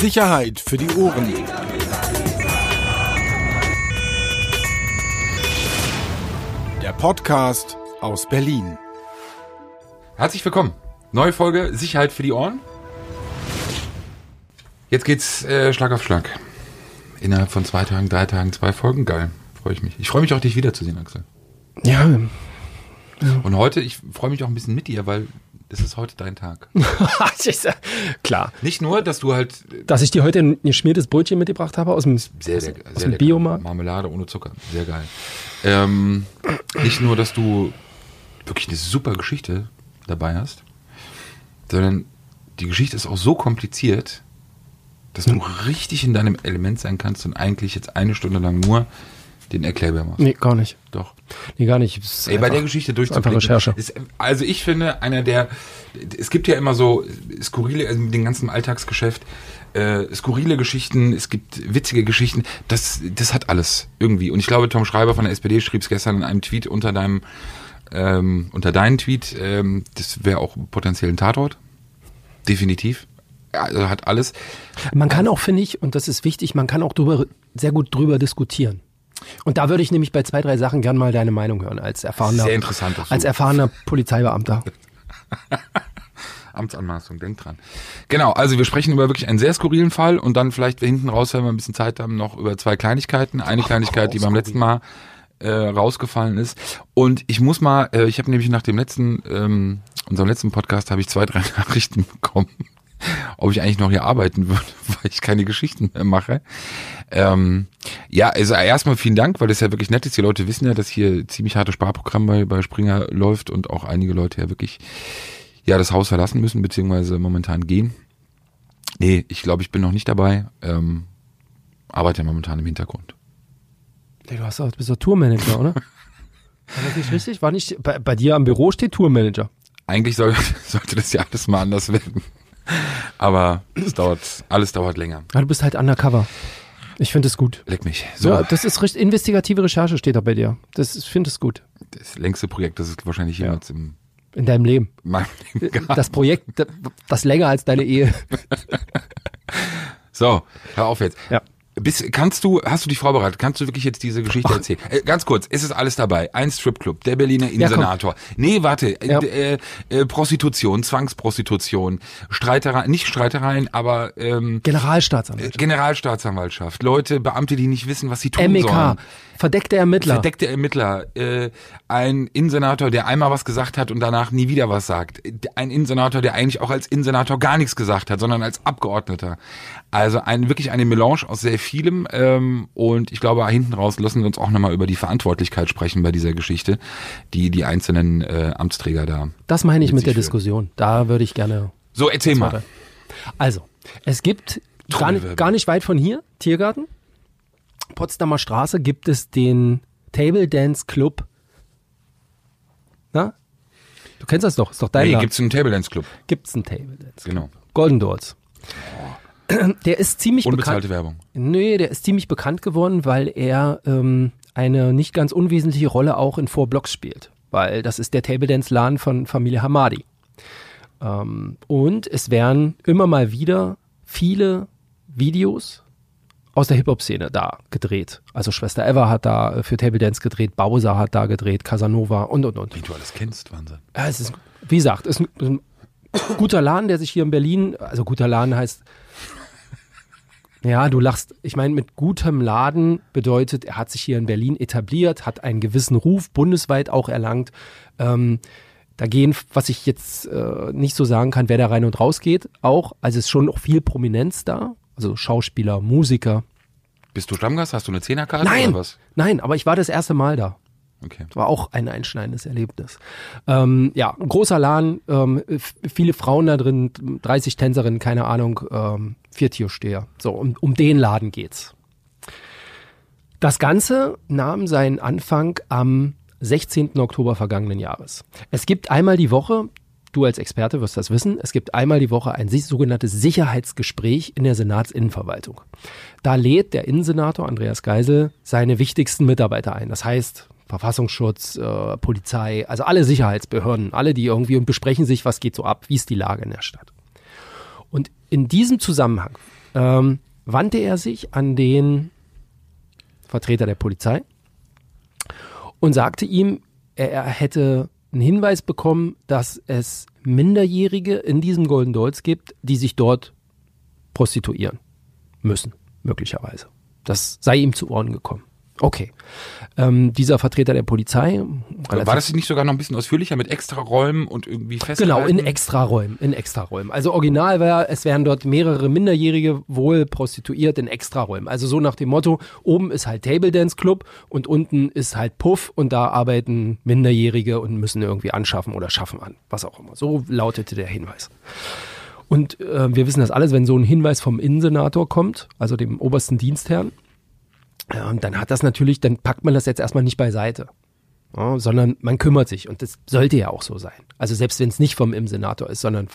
Sicherheit für die Ohren. Der Podcast aus Berlin. Herzlich willkommen. Neue Folge Sicherheit für die Ohren. Jetzt geht's äh, Schlag auf Schlag. Innerhalb von zwei Tagen, drei Tagen, zwei Folgen. Geil. Freue ich mich. Ich freue mich auch, dich wiederzusehen, Axel. Ja, Und heute, ich freue mich auch ein bisschen mit dir, weil das ist heute dein Tag. klar. Nicht nur, dass du halt Dass ich dir heute ein geschmiertes Brötchen mitgebracht habe aus dem, sehr, sehr, aus sehr dem. Biomarkt. Marmelade ohne Zucker. Sehr geil. Ähm, nicht nur, dass du wirklich eine super Geschichte dabei hast, sondern die Geschichte ist auch so kompliziert, dass du richtig in deinem Element sein kannst und eigentlich jetzt eine Stunde lang nur den Erklärbär machst. Nee, gar nicht. Doch. Nee, gar nicht. Ey, bei einfach- der Geschichte durchzublicken. Recherche. Ist, also ich finde, einer der, es gibt ja immer so skurrile, also mit dem ganzen Alltagsgeschäft, äh, skurrile Geschichten, es gibt witzige Geschichten, das, das hat alles irgendwie. Und ich glaube, Tom Schreiber von der SPD schrieb es gestern in einem Tweet unter deinem, ähm, unter deinen Tweet, ähm, das wäre auch potenziell ein Tatort. Definitiv. Also hat alles. Man kann auch, finde ich, und das ist wichtig, man kann auch drüber, sehr gut drüber diskutieren. Und da würde ich nämlich bei zwei, drei Sachen gern mal deine Meinung hören, als erfahrener, Sehr interessant. als erfahrener Polizeibeamter. Amtsanmaßung, denk dran. Genau, also wir sprechen über wirklich einen sehr skurrilen Fall und dann vielleicht hinten raus, wenn wir ein bisschen Zeit haben, noch über zwei Kleinigkeiten. Eine Kleinigkeit, die beim letzten Mal äh, rausgefallen ist. Und ich muss mal, äh, ich habe nämlich nach dem letzten, ähm, unserem letzten Podcast habe ich zwei, drei Nachrichten bekommen, ob ich eigentlich noch hier arbeiten würde, weil ich keine Geschichten mehr mache. Ähm, ja, also erstmal vielen Dank, weil das ja wirklich nett ist. Die Leute wissen ja, dass hier ziemlich harte Sparprogramm bei, bei Springer läuft und auch einige Leute ja wirklich ja das Haus verlassen müssen, beziehungsweise momentan gehen. Nee, ich glaube, ich bin noch nicht dabei. Ähm, arbeite momentan im Hintergrund. Du hast auch, bist doch Tourmanager, oder? War das nicht richtig? War nicht, bei, bei dir am Büro steht Tourmanager. Eigentlich soll, sollte das ja alles mal anders werden. Aber es dauert, alles dauert länger. Ja, du bist halt undercover. Ich finde es gut. Leck mich. So, Ja, das ist richtig, investigative Recherche steht da bei dir. Das, ich finde es gut. das längste Projekt, das es wahrscheinlich jemals im In deinem Leben. meinem Leben gab. Das Projekt, das- das länger als deine Ehe. So, hör auf jetzt. Ja. Bist, kannst du, hast du dich vorbereitet? Kannst du wirklich jetzt diese Geschichte erzählen? Äh, ganz kurz, ist es alles dabei? Ein Stripclub, der Berliner. Insenator. nee, warte, äh, Ja. äh, äh, Prostitution, Zwangsprostitution, Streitereien, nicht Streitereien, aber ähm, Generalstaatsanwalt. Generalstaatsanwaltschaft, Leute, Beamte, die nicht wissen, was sie tun MEK. sollen. Verdeckte Ermittler. Verdeckte Ermittler, äh, ein Insenator, der einmal was gesagt hat und danach nie wieder was sagt. Ein Insenator, der eigentlich auch als Insenator gar nichts gesagt hat, sondern als Abgeordneter. Also ein, wirklich eine Melange aus sehr vielem. Ähm, und ich glaube, hinten raus lassen wir uns auch nochmal über die Verantwortlichkeit sprechen bei dieser Geschichte, die die einzelnen äh, Amtsträger da. das meine ich mit mit der Diskussion. Da würde ich gerne. So, erzähl mal. Also, es gibt gar, nicht- gar nicht weit von hier, Tiergarten, Potsdamer Straße, gibt es den Table Dance Club. Na? Du kennst das doch, ist doch dein Hey, Laden. gibt's einen Table Dance Club? Gibt's einen Table Dance Club. Genau. Golden Doors. Der ist ziemlich Unbezahlte bekannt. Werbung. Nee, der ist ziemlich bekannt geworden, weil er ähm, eine nicht ganz unwesentliche Rolle auch in Four Blocks spielt. Weil das ist der Table Dance Laden von Familie Hamadi. Ähm, und es werden immer mal wieder viele Videos aus der Hip-Hop-Szene da gedreht. Also Schwester Eva hat da äh, für Table Dance gedreht, Bowser hat da gedreht, Casanova und und und. Wie du alles kennst, Wahnsinn. Ja, es ist, wie gesagt, es ist ein, ein guter Laden, der sich hier in Berlin, also guter Laden heißt, ja, du lachst. Ich meine, mit gutem Laden bedeutet, er hat sich hier in Berlin etabliert, hat einen gewissen Ruf, bundesweit auch erlangt. Ähm, da gehen, was ich jetzt äh, nicht so sagen kann, wer da rein und raus geht, auch. Also es ist schon noch viel Prominenz da. Also Schauspieler, Musiker. Bist du Stammgast? Hast du eine Zehnerkarte Nein, oder was? nein, aber ich war das erste Mal da. Okay. War auch ein einschneidendes Erlebnis. Ähm, ja, ein großer Laden, ähm, viele Frauen da drin, 30 Tänzerinnen, keine Ahnung, ähm, vier Türsteher. So, um, um den Laden geht's. Das Ganze nahm seinen Anfang am 16. Oktober vergangenen Jahres. Es gibt einmal die Woche, du als Experte wirst das wissen, es gibt einmal die Woche ein sogenanntes Sicherheitsgespräch in der Senatsinnenverwaltung. Da lädt der Innensenator Andreas Geisel seine wichtigsten Mitarbeiter ein. Das heißt, Verfassungsschutz, äh, Polizei, also alle Sicherheitsbehörden, alle, die irgendwie und besprechen sich, was geht so ab, wie ist die Lage in der Stadt. Und in diesem Zusammenhang ähm, wandte er sich an den Vertreter der Polizei und sagte ihm, er, er hätte einen Hinweis bekommen, dass es Minderjährige in diesem Golden Dolls gibt, die sich dort prostituieren müssen, möglicherweise. Das sei ihm zu Ohren gekommen. Okay. Ähm, dieser Vertreter der Polizei. War das nicht sogar noch ein bisschen ausführlicher mit Extraräumen und irgendwie festgehalten? Genau, in Extraräumen, in Extraräumen. Also original wäre, es wären dort mehrere Minderjährige wohl prostituiert in Extraräumen. Also so nach dem Motto, oben ist halt Table Dance Club und unten ist halt Puff und da arbeiten Minderjährige und müssen irgendwie anschaffen oder schaffen an, was auch immer. So lautete der Hinweis. Und äh, wir wissen das alles, wenn so ein Hinweis vom Innensenator kommt, also dem obersten Dienstherrn, und dann hat das natürlich, dann packt man das jetzt erstmal nicht beiseite. Ja, sondern man kümmert sich und das sollte ja auch so sein. Also selbst wenn es nicht vom im Senator ist, sondern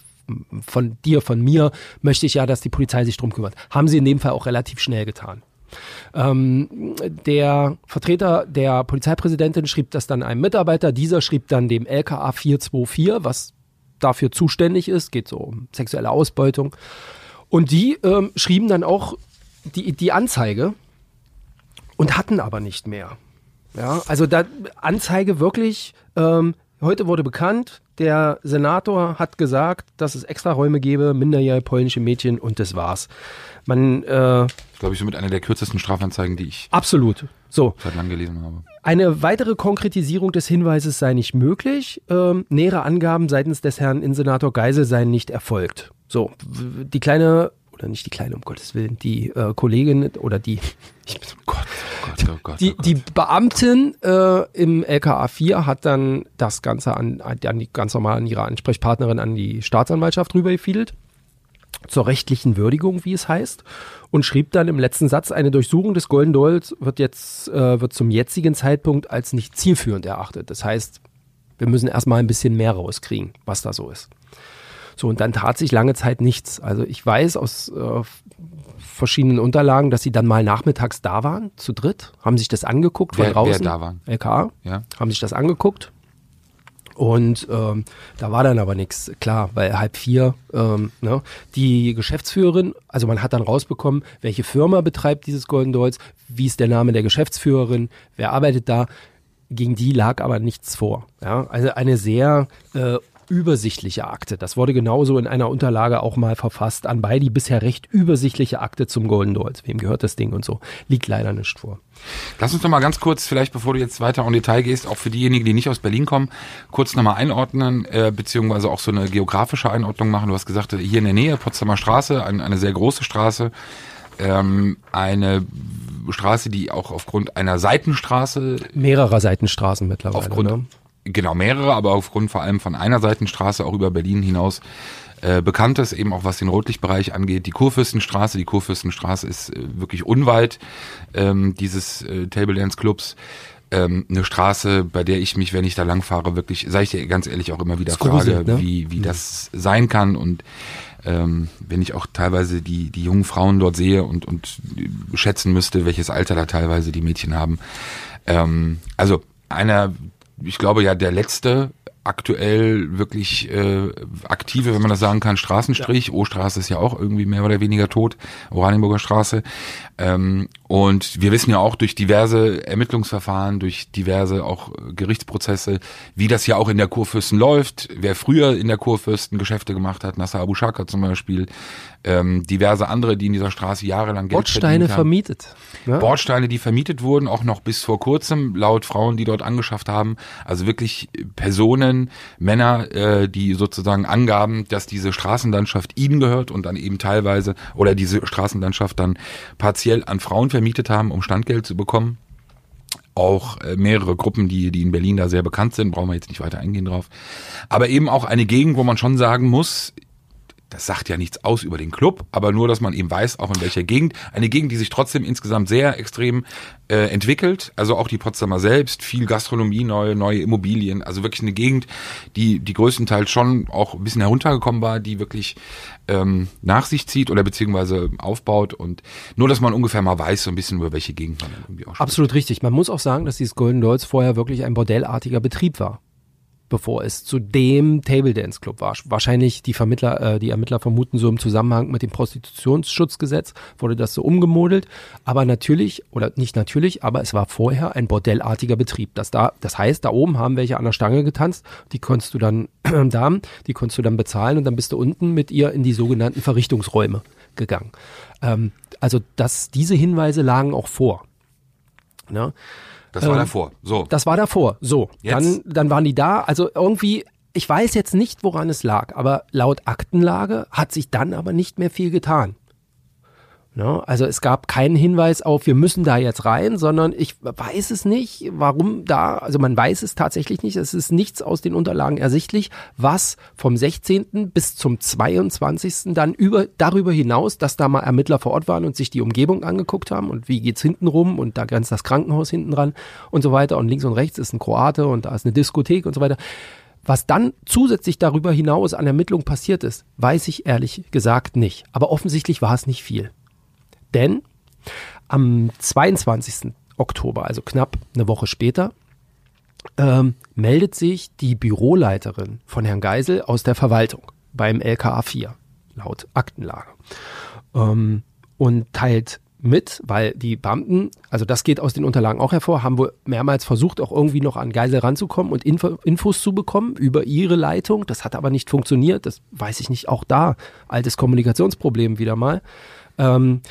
von dir, von mir, möchte ich ja, dass die Polizei sich drum kümmert. Haben sie in dem Fall auch relativ schnell getan. Ähm, der Vertreter der Polizeipräsidentin schrieb das dann einem Mitarbeiter, dieser schrieb dann dem LKA 424, was dafür zuständig ist, geht so um sexuelle Ausbeutung. Und die ähm, schrieben dann auch die, die Anzeige und hatten aber nicht mehr. Ja, also da Anzeige wirklich, ähm, heute wurde bekannt, der Senator hat gesagt, dass es extra Räume gäbe, minderjährige polnische Mädchen und das war's. Man, äh, glaube ich, somit eine der kürzesten Strafanzeigen, die ich absolut so seit langem gelesen habe. Eine weitere Konkretisierung des Hinweises sei nicht möglich. Ähm, nähere Angaben seitens des Herrn Innensenator Geisel seien nicht erfolgt. So, die kleine oder nicht die kleine, um Gottes Willen, die äh, Kollegin oder die, ich bin, oh Gott, oh Gott, oh Gott, die, oh die Beamtin äh, im LKA 4 hat dann das Ganze an, an die ganz normal an ihre Ansprechpartnerin an die Staatsanwaltschaft rübergefiedelt zur rechtlichen Würdigung, wie es heißt, und schrieb dann im letzten Satz, eine Durchsuchung des Golden Dolls wird jetzt, äh, wird zum jetzigen Zeitpunkt als nicht zielführend erachtet. Das heißt, wir müssen erstmal ein bisschen mehr rauskriegen, was da so ist. So, und dann tat sich lange Zeit nichts. Also ich weiß aus äh, verschiedenen Unterlagen, dass sie dann mal nachmittags da waren, zu dritt, haben sich das angeguckt von wer, draußen. Wer da waren? LKA, ja. haben sich das angeguckt. Und ähm, da war dann aber nichts, klar, weil halb vier, ähm, ne, die Geschäftsführerin, also man hat dann rausbekommen, welche Firma betreibt dieses Golden Dolls, wie ist der Name der Geschäftsführerin, wer arbeitet da, gegen die lag aber nichts vor. Ja? Also eine sehr äh, übersichtliche Akte. Das wurde genauso in einer Unterlage auch mal verfasst. Anbei die bisher recht übersichtliche Akte zum Golden Dolls. Wem gehört das Ding und so? Liegt leider nicht vor. Lass uns doch mal ganz kurz, vielleicht bevor du jetzt weiter in Detail gehst, auch für diejenigen, die nicht aus Berlin kommen, kurz nochmal einordnen, äh, beziehungsweise auch so eine geografische Einordnung machen. Du hast gesagt, hier in der Nähe, Potsdamer Straße, ein, eine sehr große Straße, ähm, eine Straße, die auch aufgrund einer Seitenstraße. Mehrerer Seitenstraßen mittlerweile. Aufgrund, ne? Genau mehrere, aber aufgrund vor allem von einer Seitenstraße auch über Berlin hinaus äh, bekannt ist, eben auch was den Rotlichtbereich angeht. Die Kurfürstenstraße, die Kurfürstenstraße ist äh, wirklich unweit ähm, dieses äh, Table Dance Clubs. Ähm, eine Straße, bei der ich mich, wenn ich da langfahre, wirklich, sage ich dir ganz ehrlich, auch immer wieder frage, ne? wie, wie mhm. das sein kann und ähm, wenn ich auch teilweise die, die jungen Frauen dort sehe und, und schätzen müsste, welches Alter da teilweise die Mädchen haben. Ähm, also einer ich glaube ja, der letzte aktuell wirklich äh, aktive, wenn man das sagen kann, Straßenstrich. Ja. O-Straße ist ja auch irgendwie mehr oder weniger tot, Oranienburger Straße. Ähm, und wir wissen ja auch durch diverse Ermittlungsverfahren, durch diverse auch Gerichtsprozesse, wie das ja auch in der Kurfürsten läuft. Wer früher in der Kurfürsten Geschäfte gemacht hat, Nasser Abu Shaka zum Beispiel, ähm, diverse andere, die in dieser Straße jahrelang Geld Bordsteine vermietet. Ne? Bordsteine, die vermietet wurden, auch noch bis vor kurzem, laut Frauen, die dort angeschafft haben. Also wirklich Personen, Männer, äh, die sozusagen angaben, dass diese Straßenlandschaft ihnen gehört und dann eben teilweise oder diese Straßenlandschaft dann partiell an Frauen vermietet haben, um Standgeld zu bekommen auch äh, mehrere Gruppen, die, die in Berlin da sehr bekannt sind, brauchen wir jetzt nicht weiter eingehen drauf. Aber eben auch eine Gegend, wo man schon sagen muss, das sagt ja nichts aus über den Club, aber nur, dass man eben weiß, auch in welcher Gegend. Eine Gegend, die sich trotzdem insgesamt sehr extrem äh, entwickelt. Also auch die Potsdamer selbst, viel Gastronomie, neue, neue Immobilien. Also wirklich eine Gegend, die, die größtenteils schon auch ein bisschen heruntergekommen war, die wirklich ähm, nach sich zieht oder beziehungsweise aufbaut. Und nur, dass man ungefähr mal weiß, so ein bisschen über welche Gegend man irgendwie auch spricht. Absolut richtig. Man muss auch sagen, dass dieses Golden Dolls vorher wirklich ein bordellartiger Betrieb war. Bevor es zu dem Table Dance Club war. Wahrscheinlich die Vermittler, äh, die Ermittler vermuten so im Zusammenhang mit dem Prostitutionsschutzgesetz wurde das so umgemodelt. Aber natürlich, oder nicht natürlich, aber es war vorher ein bordellartiger Betrieb. Das, da, das heißt, da oben haben welche an der Stange getanzt, die konntest du dann, Damen, die konntest du dann bezahlen und dann bist du unten mit ihr in die sogenannten Verrichtungsräume gegangen. Ähm, also das, diese Hinweise lagen auch vor. Ne? Das war Ähm, davor. So. Das war davor. So, Jetzt? dann, dann waren die da. Also irgendwie, ich weiß jetzt nicht, woran es lag, aber laut Aktenlage hat sich dann aber nicht mehr viel getan. Ne? Also es gab keinen Hinweis auf, wir müssen da jetzt rein, sondern ich weiß es nicht, warum da, also man weiß es tatsächlich nicht, es ist nichts aus den Unterlagen ersichtlich, was vom 16. bis zum 22. dann über, darüber hinaus, dass da mal Ermittler vor Ort waren und sich die Umgebung angeguckt haben und wie geht's hinten rum und da grenzt das Krankenhaus hinten dran und so weiter und links und rechts ist ein Kroate und da ist eine Diskothek und so weiter. Was dann zusätzlich darüber hinaus an Ermittlungen passiert ist, weiß ich ehrlich gesagt nicht. Aber offensichtlich war es nicht viel. Denn am 22. Oktober, also knapp eine Woche später, ähm, meldet sich die Büroleiterin von Herrn Geisel aus der Verwaltung beim LKA 4, laut Aktenlage. Ähm, und teilt mit, weil die Beamten, also das geht aus den Unterlagen auch hervor, haben wohl mehrmals versucht, auch irgendwie noch an Geisel ranzukommen und Info, Infos zu bekommen über ihre Leitung. Das hat aber nicht funktioniert. Das weiß ich nicht. Auch da altes Kommunikationsproblem wieder mal. Ähm,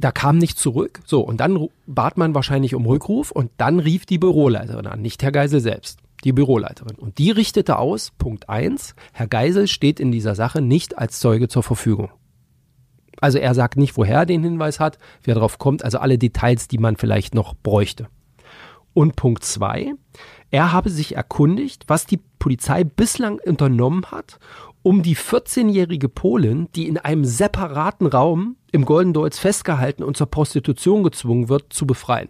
da kam nichts zurück. So, und dann bat man wahrscheinlich um Rückruf und dann rief die Büroleiterin an, nicht Herr Geisel selbst, die Büroleiterin. Und die richtete aus, Punkt eins: Herr Geisel steht in dieser Sache nicht als Zeuge zur Verfügung. Also er sagt nicht, woher er den Hinweis hat, wie er drauf kommt, also alle Details, die man vielleicht noch bräuchte. Und Punkt zwei: Er habe sich erkundigt, was die Polizei bislang unternommen hat, um die 14-jährige Polin, die in einem separaten Raum im Golden Dolls festgehalten und zur Prostitution gezwungen wird, zu befreien.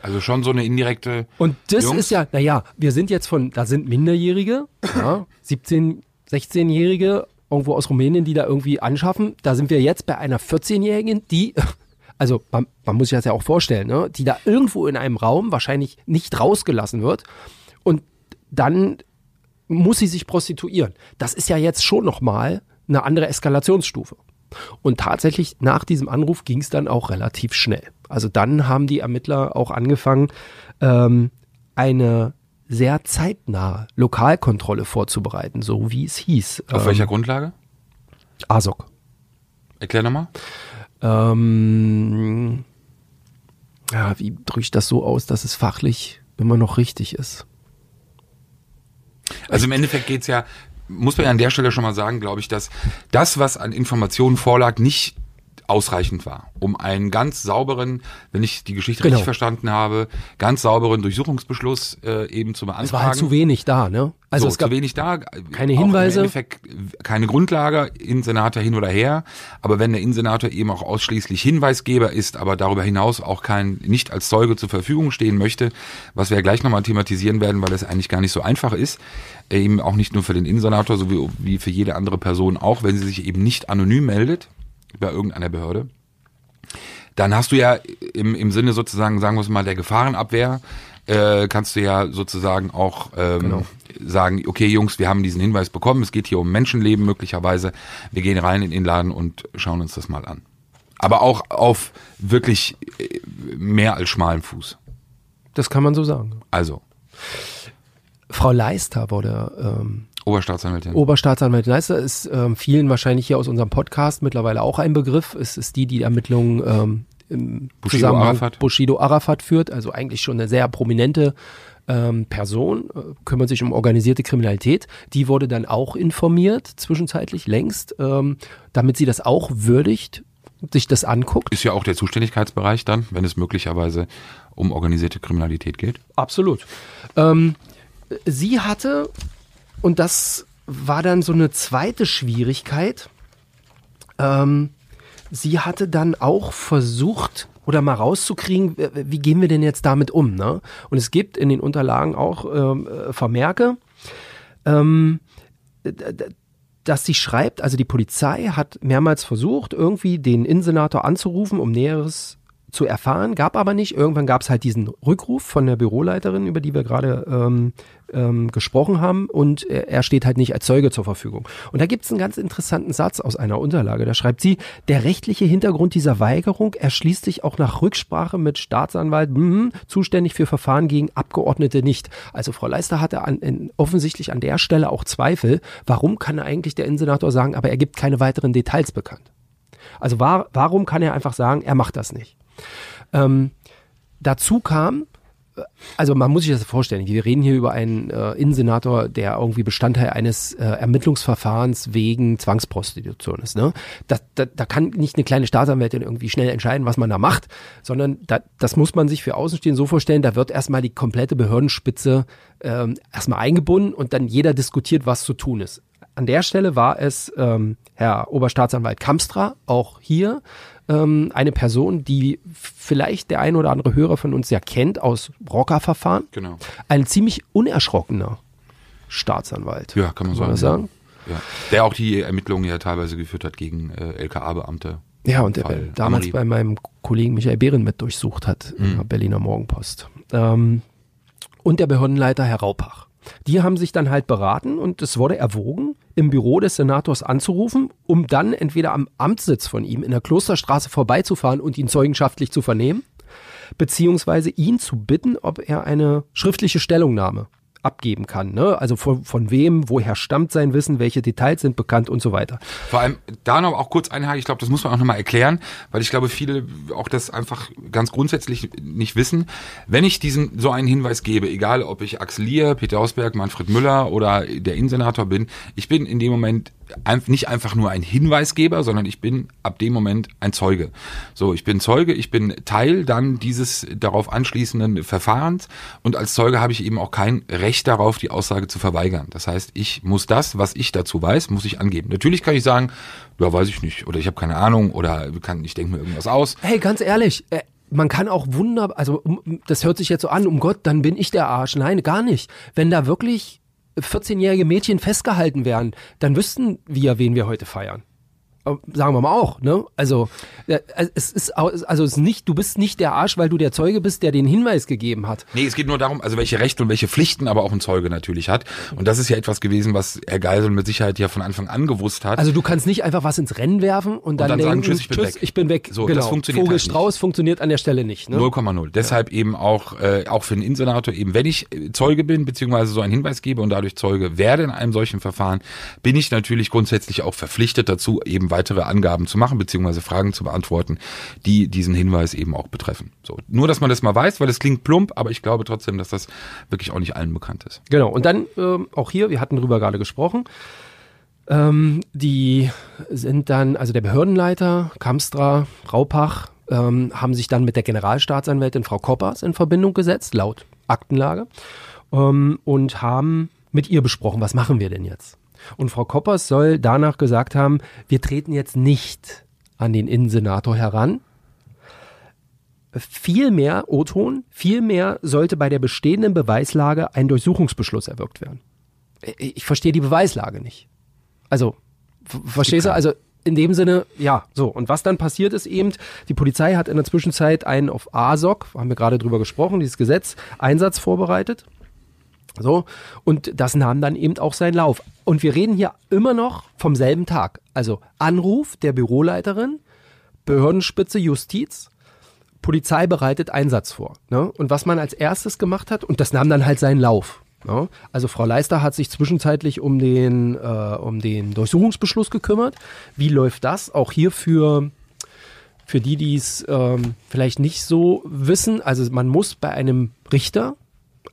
Also schon so eine indirekte. Und das Jungs? ist ja, naja, wir sind jetzt von, da sind Minderjährige, ja, 17, 16-Jährige irgendwo aus Rumänien, die da irgendwie anschaffen. Da sind wir jetzt bei einer 14-Jährigen, die, also man, man muss sich das ja auch vorstellen, ne, die da irgendwo in einem Raum wahrscheinlich nicht rausgelassen wird und dann muss sie sich prostituieren. Das ist ja jetzt schon nochmal eine andere Eskalationsstufe. Und tatsächlich nach diesem Anruf ging es dann auch relativ schnell. Also dann haben die Ermittler auch angefangen, ähm, eine sehr zeitnahe Lokalkontrolle vorzubereiten, so wie es hieß. Auf ähm, welcher Grundlage? ASOC. Erklär nochmal. Ähm, ja, wie drücke ich das so aus, dass es fachlich immer noch richtig ist? Also im Endeffekt geht's ja, muss man ja an der Stelle schon mal sagen, glaube ich, dass das, was an Informationen vorlag, nicht ausreichend war, um einen ganz sauberen, wenn ich die Geschichte Genau. richtig verstanden habe, ganz sauberen Durchsuchungsbeschluss äh, eben zu beantragen. Es war halt zu wenig da, ne? Also so, es gab zu wenig da. keine Hinweise. Im Endeffekt keine Grundlage, Innensenator hin oder her. Aber wenn der Innensenator eben auch ausschließlich Hinweisgeber ist, aber darüber hinaus auch kein, nicht als Zeuge zur Verfügung stehen möchte, was wir ja gleich nochmal thematisieren werden, weil es eigentlich gar nicht so einfach ist, äh, eben auch nicht nur für den Innensenator, so wie, wie für jede andere Person auch, wenn sie sich eben nicht anonym meldet bei irgendeiner Behörde, dann hast du ja im, im Sinne sozusagen, sagen wir es mal, der Gefahrenabwehr, äh, kannst du ja sozusagen auch ähm, Genau. sagen, okay Jungs, wir haben diesen Hinweis bekommen, es geht hier um Menschenleben möglicherweise, wir gehen rein in den Laden und schauen uns das mal an. Aber auch auf wirklich äh, mehr als schmalen Fuß. das kann man so sagen. Also, Frau Leister wurde ähm, Oberstaatsanwältin. Oberstaatsanwältin Leister ist ähm, vielen wahrscheinlich hier aus unserem Podcast mittlerweile auch ein Begriff. Es ist die, die die Ermittlungen ähm, im Bushido Zusammenhang Arafat. Bushido Arafat führt, also eigentlich schon eine sehr prominente ähm, Person, äh, kümmert sich um organisierte Kriminalität. Die wurde dann auch informiert, zwischenzeitlich längst, ähm, damit sie das auch würdigt, sich das anguckt. ist ja auch der Zuständigkeitsbereich dann, wenn es möglicherweise um organisierte Kriminalität geht. Absolut. Ähm, sie hatte, und das war dann so eine zweite Schwierigkeit, ähm, sie hatte dann auch versucht, oder mal rauszukriegen, wie gehen wir denn jetzt damit um? Ne? Und es gibt in den Unterlagen auch ähm, äh, Vermerke, ähm, dass sie schreibt, also die Polizei hat mehrmals versucht, irgendwie den Innensenator anzurufen, um Näheres zu erfahren, gab aber nicht. Irgendwann gab es halt diesen Rückruf von der Büroleiterin, über die wir gerade ähm, ähm, gesprochen haben, und er, steht halt nicht als Zeuge zur Verfügung. Und da gibt es einen ganz interessanten Satz aus einer Unterlage. Da schreibt sie, der rechtliche Hintergrund dieser Weigerung erschließt sich auch nach Rücksprache mit Staatsanwalt, mh, zuständig für Verfahren gegen Abgeordnete nicht. Also Frau Leister hatte an, in, offensichtlich an der Stelle auch Zweifel. Warum kann eigentlich der Innensenator sagen, aber er gibt keine weiteren Details bekannt? Also war, warum kann er einfach sagen, er macht das nicht? Ähm, dazu kam, also man muss sich das vorstellen, wir reden hier über einen äh, Innensenator, der irgendwie Bestandteil eines äh, Ermittlungsverfahrens wegen Zwangsprostitution ist. Ne? Das, da, da kann nicht eine kleine Staatsanwältin irgendwie schnell entscheiden, was man da macht, sondern da, das muss man sich für Außenstehende so vorstellen, da wird erstmal die komplette Behördenspitze ähm, erstmal eingebunden und dann jeder diskutiert, was zu tun ist. An der Stelle war es ähm, Herr Oberstaatsanwalt Kamstra, auch hier ähm, eine Person, die vielleicht der ein oder andere Hörer von uns ja kennt aus Rocker-Verfahren. Genau. Ein ziemlich unerschrockener Staatsanwalt. Ja, kann man Soll man sagen. Ja. Der auch die Ermittlungen ja teilweise geführt hat gegen äh, LKA-Beamte. Ja, und der damals Amri. bei meinem Kollegen Michael Behren mit durchsucht hat, in der Berliner Morgenpost. Ähm, und der Behördenleiter Herr Raupach. Die haben sich dann halt beraten und es wurde erwogen, im Büro des Senators anzurufen, um dann entweder am Amtssitz von ihm in der Klosterstraße vorbeizufahren und ihn zeugenschaftlich zu vernehmen, beziehungsweise ihn zu bitten, ob er eine schriftliche Stellungnahme abgeben kann. Ne? Also von, von wem, woher stammt sein Wissen, welche Details sind bekannt und so weiter. Vor allem da noch auch kurz einhaken, ich glaube, das muss man auch nochmal erklären, weil ich glaube, viele auch das einfach ganz grundsätzlich nicht wissen. Wenn ich diesen so einen Hinweis gebe, egal ob ich Axel Lier, Peter Hausberg, Manfred Müller oder der Innensenator bin, ich bin in dem Moment nicht einfach nur ein Hinweisgeber, sondern ich bin ab dem Moment ein Zeuge. So, ich bin Zeuge, ich bin Teil dann dieses darauf anschließenden Verfahrens und als Zeuge habe ich eben auch kein Recht darauf, die Aussage zu verweigern. Das heißt, ich muss das, was ich dazu weiß, muss ich angeben. Natürlich kann ich sagen, ja, weiß ich nicht oder ich habe keine Ahnung oder kann, ich denke mir irgendwas aus. Hey, ganz ehrlich, äh, man kann auch wunderbar, also das hört sich jetzt so an, um Gott, dann bin ich der Arsch. Nein, gar nicht. Wenn da wirklich 14-jährige Mädchen festgehalten werden, dann wüssten wir, wen wir heute feiern. Sagen wir mal auch, ne? Also äh, es ist also es ist nicht, du bist nicht der Arsch, weil du der Zeuge bist, der den Hinweis gegeben hat. Nee, es geht nur darum, also welche Rechte und welche Pflichten aber auch ein Zeuge natürlich hat. Und das ist ja etwas gewesen, was Herr Geisel mit Sicherheit ja von Anfang an gewusst hat. Also du kannst nicht einfach was ins Rennen werfen und dann, dann sagen, denken, tschüss, ich bin weg. ich bin weg. So, genau. das funktioniert Vogel halt nicht. Strauß funktioniert an der Stelle nicht. Ne? 0,0. Deshalb eben auch, äh, auch für den Innensenator eben, wenn ich äh, Zeuge bin, beziehungsweise so einen Hinweis gebe und dadurch Zeuge werde in einem solchen Verfahren, bin ich natürlich grundsätzlich auch verpflichtet dazu, eben weitere Angaben zu machen, beziehungsweise Fragen zu beantworten, die diesen Hinweis eben auch betreffen. So. Nur, dass man das mal weiß, weil es klingt plump, aber ich glaube trotzdem, dass das wirklich auch nicht allen bekannt ist. Genau, und dann ähm, auch hier, wir hatten drüber gerade gesprochen, ähm, die sind dann, also der Behördenleiter, Kamstra, Raupach, ähm, haben sich dann mit der Generalstaatsanwältin Frau Koppers in Verbindung gesetzt, laut Aktenlage, ähm, und haben mit ihr besprochen, was machen wir denn jetzt? Und Frau Koppers soll danach gesagt haben, wir treten jetzt nicht an den Innensenator heran, Vielmehr, O-Ton, vielmehr sollte bei der bestehenden Beweislage ein Durchsuchungsbeschluss erwirkt werden. Ich, verstehe die Beweislage nicht. Also, verstehst du? Also, in dem Sinne, ja, so. Und was dann passiert ist eben, die Polizei hat in der Zwischenzeit einen auf ASOC, haben wir gerade drüber gesprochen, dieses Gesetz, Einsatz vorbereitet. So, und das nahm dann eben auch seinen Lauf. Und wir reden hier immer noch vom selben Tag. Also Anruf der Büroleiterin, Behördenspitze Justiz, Polizei bereitet Einsatz vor. Ne? Und was man als erstes gemacht hat, und das nahm dann halt seinen Lauf. Ne? Also Frau Leister hat sich zwischenzeitlich um den, äh, um den Durchsuchungsbeschluss gekümmert. Wie läuft das? Auch hier für, für die, die es ähm, vielleicht nicht so wissen. Also man muss bei einem Richter,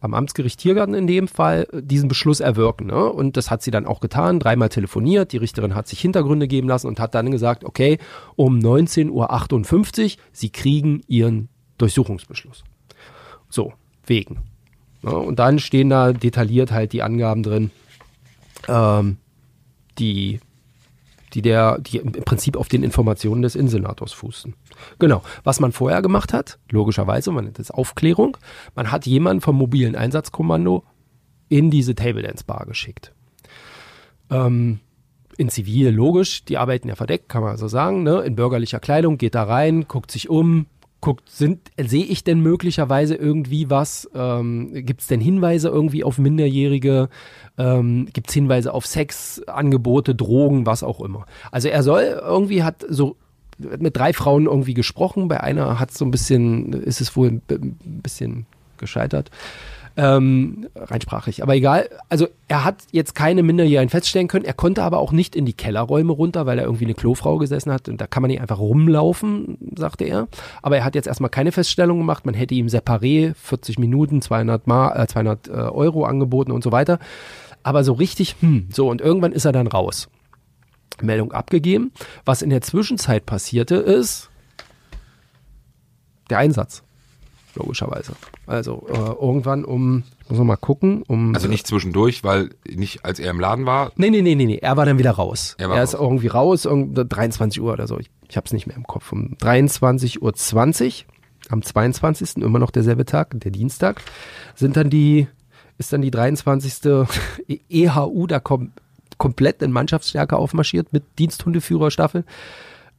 am Amtsgericht Tiergarten in dem Fall, äh, diesen Beschluss erwirken. Ne? Und das hat sie dann auch getan, dreimal telefoniert. Die Richterin hat sich Hintergründe geben lassen und hat dann gesagt, okay, um 19.58 Uhr, Sie kriegen Ihren Durchsuchungsbeschluss. So, wegen. Ja, und dann stehen da detailliert halt die Angaben drin, ähm, die, die, der, die im Prinzip auf den Informationen des Innensenators fußen. Genau. Was man vorher gemacht hat, logischerweise, man nennt das Aufklärung, man hat jemanden vom mobilen Einsatzkommando in diese Table Dance Bar geschickt. Ähm, in Zivil, logisch, die arbeiten ja verdeckt, kann man so sagen, ne? in bürgerlicher Kleidung, geht da rein, guckt sich um, guckt, sind, sehe ich denn möglicherweise irgendwie was? Ähm, Gibt es denn Hinweise irgendwie auf Minderjährige? Ähm, Gibt es Hinweise auf Sexangebote, Drogen, was auch immer? Also er soll irgendwie hat so mit drei Frauen irgendwie gesprochen. Bei einer hat so ein bisschen, ist es wohl ein bisschen gescheitert ähm, reinsprachig. Aber egal. Also er hat jetzt keine Minderjährigen feststellen können. Er konnte aber auch nicht in die Kellerräume runter, weil er irgendwie eine Klofrau gesessen hat. Und da kann man nicht einfach rumlaufen, sagte er. Aber er hat jetzt erstmal keine Feststellung gemacht. Man hätte ihm separé 40 Minuten, 200, Mar äh, 200 äh, Euro angeboten und so weiter. Aber so richtig, hm, so. Und irgendwann ist er dann raus. Meldung abgegeben. Was in der Zwischenzeit passierte ist der Einsatz logischerweise. Also äh, irgendwann um, muss man mal gucken, um. Also nicht zwischendurch, weil nicht als er im Laden war. Nee, nee, nee, nee, nee. Er war dann wieder raus. Er, war er ist raus. irgendwie raus, um 23 Uhr oder so. Ich, ich habe es nicht mehr im Kopf. Um 23.20 Uhr am 22. immer noch derselbe Tag, der Dienstag, sind dann die, ist dann die 23. EHU da kom komplett in Mannschaftsstärke aufmarschiert mit Diensthundeführerstaffel.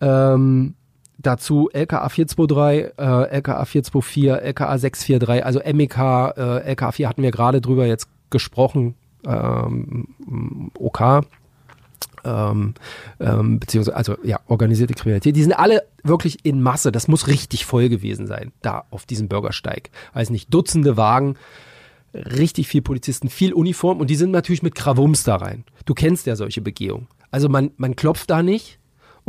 Ähm, Dazu LKA 423, äh, LKA 424, LKA 643, also MEK, äh, LKA 4 hatten wir gerade drüber jetzt gesprochen, ähm, OK, ähm, ähm, beziehungsweise, also ja, organisierte Kriminalität. Die sind alle wirklich in Masse, das muss richtig voll gewesen sein, da auf diesem Bürgersteig. Weiß nicht, Dutzende Wagen, richtig viel Polizisten, viel Uniform und die sind natürlich mit Krawums da rein. Du kennst ja solche Begehungen. Also man, man klopft da nicht,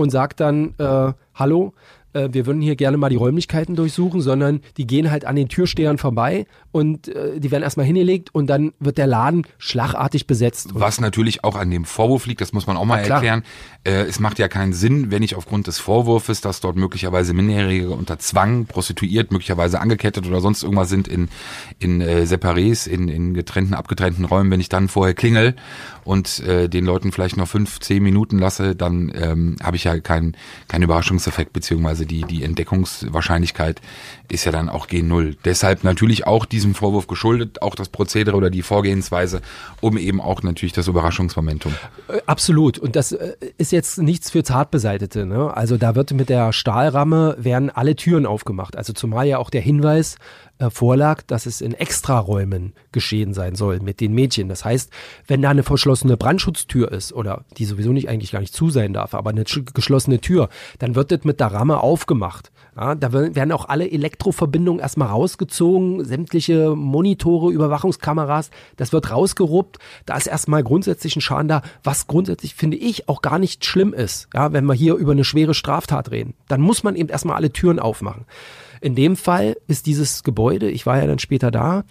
und sagt dann, äh, hallo, äh, wir würden hier gerne mal die Räumlichkeiten durchsuchen, sondern die gehen halt an den Türstehern vorbei und äh, die werden erstmal hingelegt und dann wird der Laden schlagartig besetzt. Was natürlich auch an dem Vorwurf liegt, das muss man auch mal erklären. Äh, es macht ja keinen Sinn, wenn ich aufgrund des Vorwurfs, dass dort möglicherweise Minderjährige unter Zwang prostituiert, möglicherweise angekettet oder sonst irgendwas sind in, in äh, Separés, in, in getrennten, abgetrennten Räumen, wenn ich dann vorher klingel und äh, den Leuten vielleicht noch fünf, zehn Minuten lasse, dann ähm, habe ich ja keinen keinen Überraschungseffekt, beziehungsweise die, die Entdeckungswahrscheinlichkeit ist ja dann auch G0. Deshalb natürlich auch diesem Vorwurf geschuldet, auch das Prozedere oder die Vorgehensweise, um eben auch natürlich das Überraschungsmomentum. Äh, absolut. Und das äh, ist jetzt nichts für Zartbeseitete. Ne? Also da wird mit der Stahlramme werden alle Türen aufgemacht. Also zumal ja auch der Hinweis, vorlag, dass es in Extraräumen geschehen sein soll mit den Mädchen. Das heißt, wenn da eine verschlossene Brandschutztür ist oder die sowieso nicht eigentlich gar nicht zu sein darf, aber eine geschlossene Tür, dann wird das mit der Ramme aufgemacht. Ja, da werden auch alle Elektroverbindungen erstmal rausgezogen, sämtliche Monitore, Überwachungskameras, das wird rausgeruppt. Da ist erstmal grundsätzlich ein Schaden da, was grundsätzlich, finde ich, auch gar nicht schlimm ist. Ja, wenn wir hier über eine schwere Straftat reden, dann muss man eben erstmal alle Türen aufmachen. In dem Fall ist dieses Gebäude, ich war ja dann später da,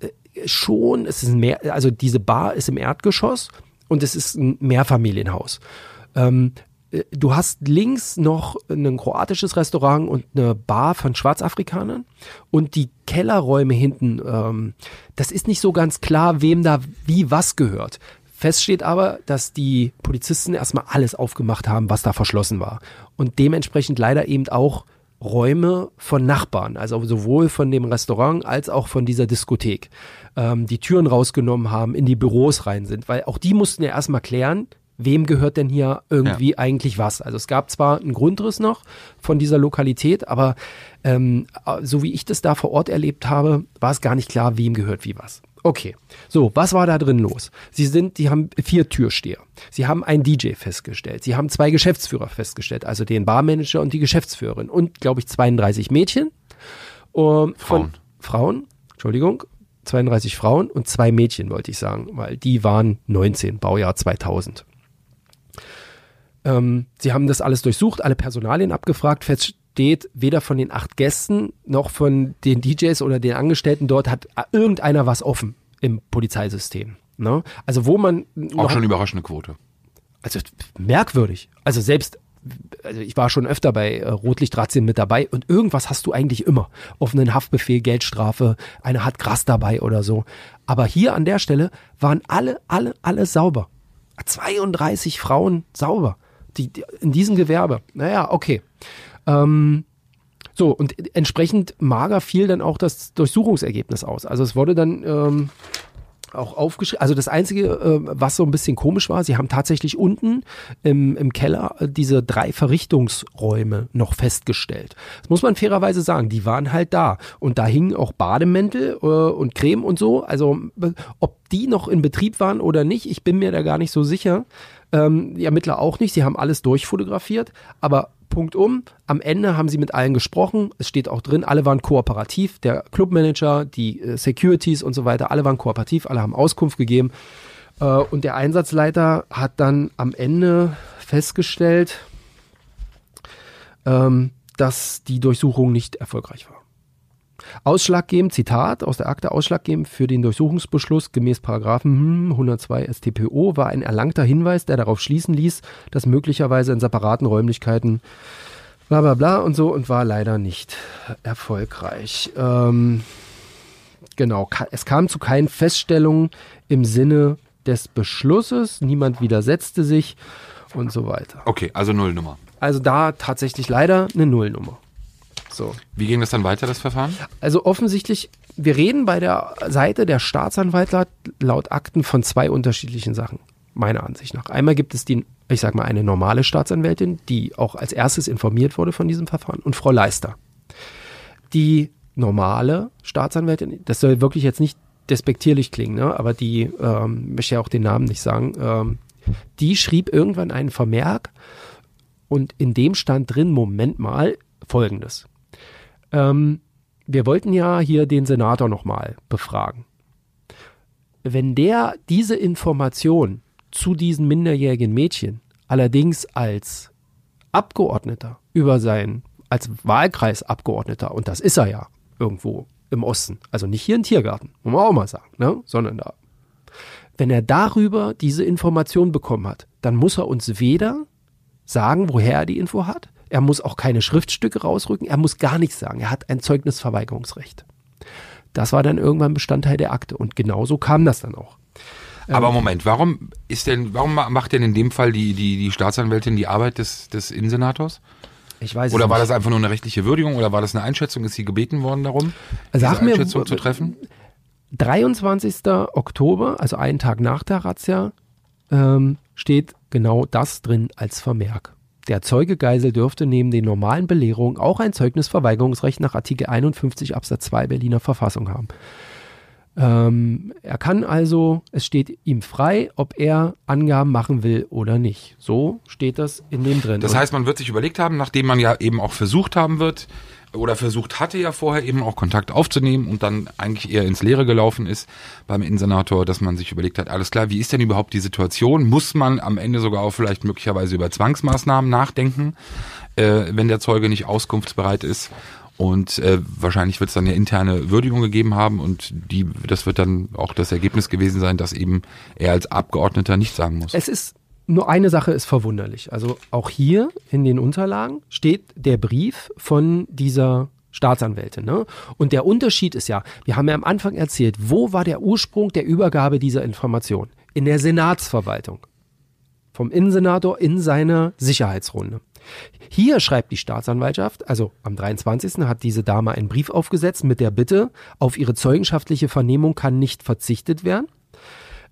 äh, schon, es ist Mehr, also diese Bar ist im Erdgeschoss und es ist ein Mehrfamilienhaus. Ähm, äh, du hast links noch ein kroatisches Restaurant und eine Bar von Schwarzafrikanern und die Kellerräume hinten, ähm, das ist nicht so ganz klar, wem da wie was gehört. Fest steht aber, dass die Polizisten erstmal alles aufgemacht haben, was da verschlossen war. Und dementsprechend leider eben auch Räume von Nachbarn, also sowohl von dem Restaurant als auch von dieser Diskothek, ähm, die Türen rausgenommen haben, in die Büros rein sind, weil auch die mussten ja erstmal klären, wem gehört denn hier irgendwie ja. eigentlich was. Also es gab zwar einen Grundriss noch von dieser Lokalität, aber ähm, so wie ich das da vor Ort erlebt habe, war es gar nicht klar, wem gehört wie was. Okay, so, was war da drin los? Sie sind, die haben vier Türsteher. Sie haben einen DJ festgestellt. Sie haben zwei Geschäftsführer festgestellt, also den Barmanager und die Geschäftsführerin und, glaube ich, 32 Mädchen. Um, Frauen. Frauen, Entschuldigung, 32 Frauen und zwei Mädchen, wollte ich sagen, weil die waren 19, Baujahr 2000. Ähm, sie haben das alles durchsucht, alle Personalien abgefragt, feststeht, weder von den acht Gästen noch von den DJs oder den Angestellten dort hat irgendeiner was offen im Polizeisystem. Ne? Also wo man auch schon überraschende Quote. Also merkwürdig. Also selbst also ich war schon öfter bei äh, Rotlichtrazzien mit dabei und irgendwas hast du eigentlich immer. Offenen Haftbefehl, Geldstrafe, einer hat Gras dabei oder so. Aber hier an der Stelle waren alle, alle, alle sauber. 32 Frauen sauber. Die, die in diesem Gewerbe. Naja, okay. Ähm, so, und entsprechend mager fiel dann auch das Durchsuchungsergebnis aus. Also es wurde dann ähm, auch aufgeschrieben. Also das Einzige, äh, was so ein bisschen komisch war, sie haben tatsächlich unten im, im Keller äh, diese drei Verrichtungsräume noch festgestellt. Das muss man fairerweise sagen, die waren halt da. Und da hingen auch Bademäntel äh, und Creme und so. Also äh, ob die noch in Betrieb waren oder nicht, ich bin mir da gar nicht so sicher. Ähm, die Ermittler auch nicht, sie haben alles durchfotografiert, aber Punkt um. Am Ende haben sie mit allen gesprochen. Es steht auch drin, alle waren kooperativ. Der Clubmanager, die äh, Securities und so weiter, alle waren kooperativ, alle haben Auskunft gegeben. Äh, und der Einsatzleiter hat dann am Ende festgestellt, ähm, dass die Durchsuchung nicht erfolgreich war. Ausschlaggebend, Zitat aus der Akte, ausschlaggebend für den Durchsuchungsbeschluss gemäß Paragraphen 102 StPO war ein erlangter Hinweis, der darauf schließen ließ, dass möglicherweise in separaten Räumlichkeiten bla bla bla und so und war leider nicht erfolgreich. Ähm, genau, es kam zu keinen Feststellungen im Sinne des Beschlusses, niemand widersetzte sich und so weiter. Okay, also Nullnummer. Also da tatsächlich leider eine Nullnummer. So. Wie ging das dann weiter, das Verfahren? Also offensichtlich, wir reden bei der Seite der Staatsanwaltschaft laut Akten von zwei unterschiedlichen Sachen, meiner Ansicht nach. Einmal gibt es die, ich sag mal, eine normale Staatsanwältin, die auch als erstes informiert wurde von diesem Verfahren, und Frau Leister. Die normale Staatsanwältin, das soll wirklich jetzt nicht despektierlich klingen, ne? aber die, ähm, möchte ja auch den Namen nicht sagen, ähm, die schrieb irgendwann einen Vermerk und in dem stand drin, Moment mal, folgendes. Ähm, wir wollten ja hier den Senator nochmal befragen. Wenn der diese Information zu diesen minderjährigen Mädchen allerdings als Abgeordneter über sein, als Wahlkreisabgeordneter, und das ist er ja irgendwo im Osten, also nicht hier im Tiergarten, muss man auch mal sagen, ne? sondern da. Wenn er darüber diese Information bekommen hat, dann muss er uns weder sagen, woher er die Info hat, er muss auch keine Schriftstücke rausrücken. Er muss gar nichts sagen. Er hat ein Zeugnisverweigerungsrecht. Das war dann irgendwann Bestandteil der Akte. Und genauso kam das dann auch. Aber ähm, Moment, warum ist denn, warum macht denn in dem Fall die, die, die Staatsanwältin die Arbeit des, des Innensenators? Ich weiß Oder war das einfach nur eine rechtliche Würdigung oder war das eine Einschätzung? Ist sie gebeten worden darum, Sag diese mir, Einschätzung zu treffen? 23. Oktober, also einen Tag nach der Razzia, ähm, steht genau das drin als Vermerk. Der Zeuge Geisel dürfte neben den normalen Belehrungen auch ein Zeugnisverweigerungsrecht nach Artikel 51 Absatz 2 Berliner Verfassung haben. Ähm, er kann also, es steht ihm frei, ob er Angaben machen will oder nicht. So steht das in dem drin. Das heißt, man wird sich überlegt haben, nachdem man ja eben auch versucht haben wird, oder versucht hatte ja vorher eben auch Kontakt aufzunehmen und dann eigentlich eher ins Leere gelaufen ist beim Innensenator, dass man sich überlegt hat, alles klar, wie ist denn überhaupt die Situation? Muss man am Ende sogar auch vielleicht möglicherweise über Zwangsmaßnahmen nachdenken, äh, wenn der Zeuge nicht auskunftsbereit ist? Und äh, wahrscheinlich wird es dann eine interne Würdigung gegeben haben und die, das wird dann auch das Ergebnis gewesen sein, dass eben er als Abgeordneter nicht sagen muss. Es ist nur eine Sache ist verwunderlich. Also auch hier in den Unterlagen steht der Brief von dieser Staatsanwältin. Ne? Und der Unterschied ist ja, wir haben ja am Anfang erzählt, wo war der Ursprung der Übergabe dieser Information? In der Senatsverwaltung. Vom Innensenator in seiner Sicherheitsrunde. Hier schreibt die Staatsanwaltschaft, also am 23. hat diese Dame einen Brief aufgesetzt mit der Bitte, auf ihre zeugenschaftliche Vernehmung kann nicht verzichtet werden.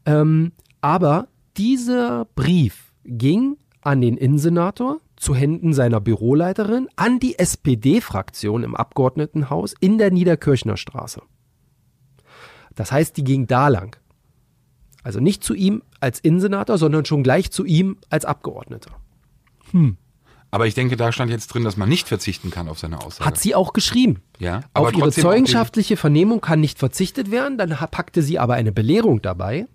Ähm, aber dieser Brief ging an den Innensenator zu Händen seiner Büroleiterin an die SPD-Fraktion im Abgeordnetenhaus in der Niederkirchner Straße. Das heißt, die ging da lang. Also nicht zu ihm als Innensenator, sondern schon gleich zu ihm als Abgeordneter. Hm. Aber ich denke, da stand jetzt drin, dass man nicht verzichten kann auf seine Aussage. Hat sie auch geschrieben. Ja, aber auf ihre zeugenschaftliche Vernehmung kann nicht verzichtet werden. Dann packte sie aber eine Belehrung dabei.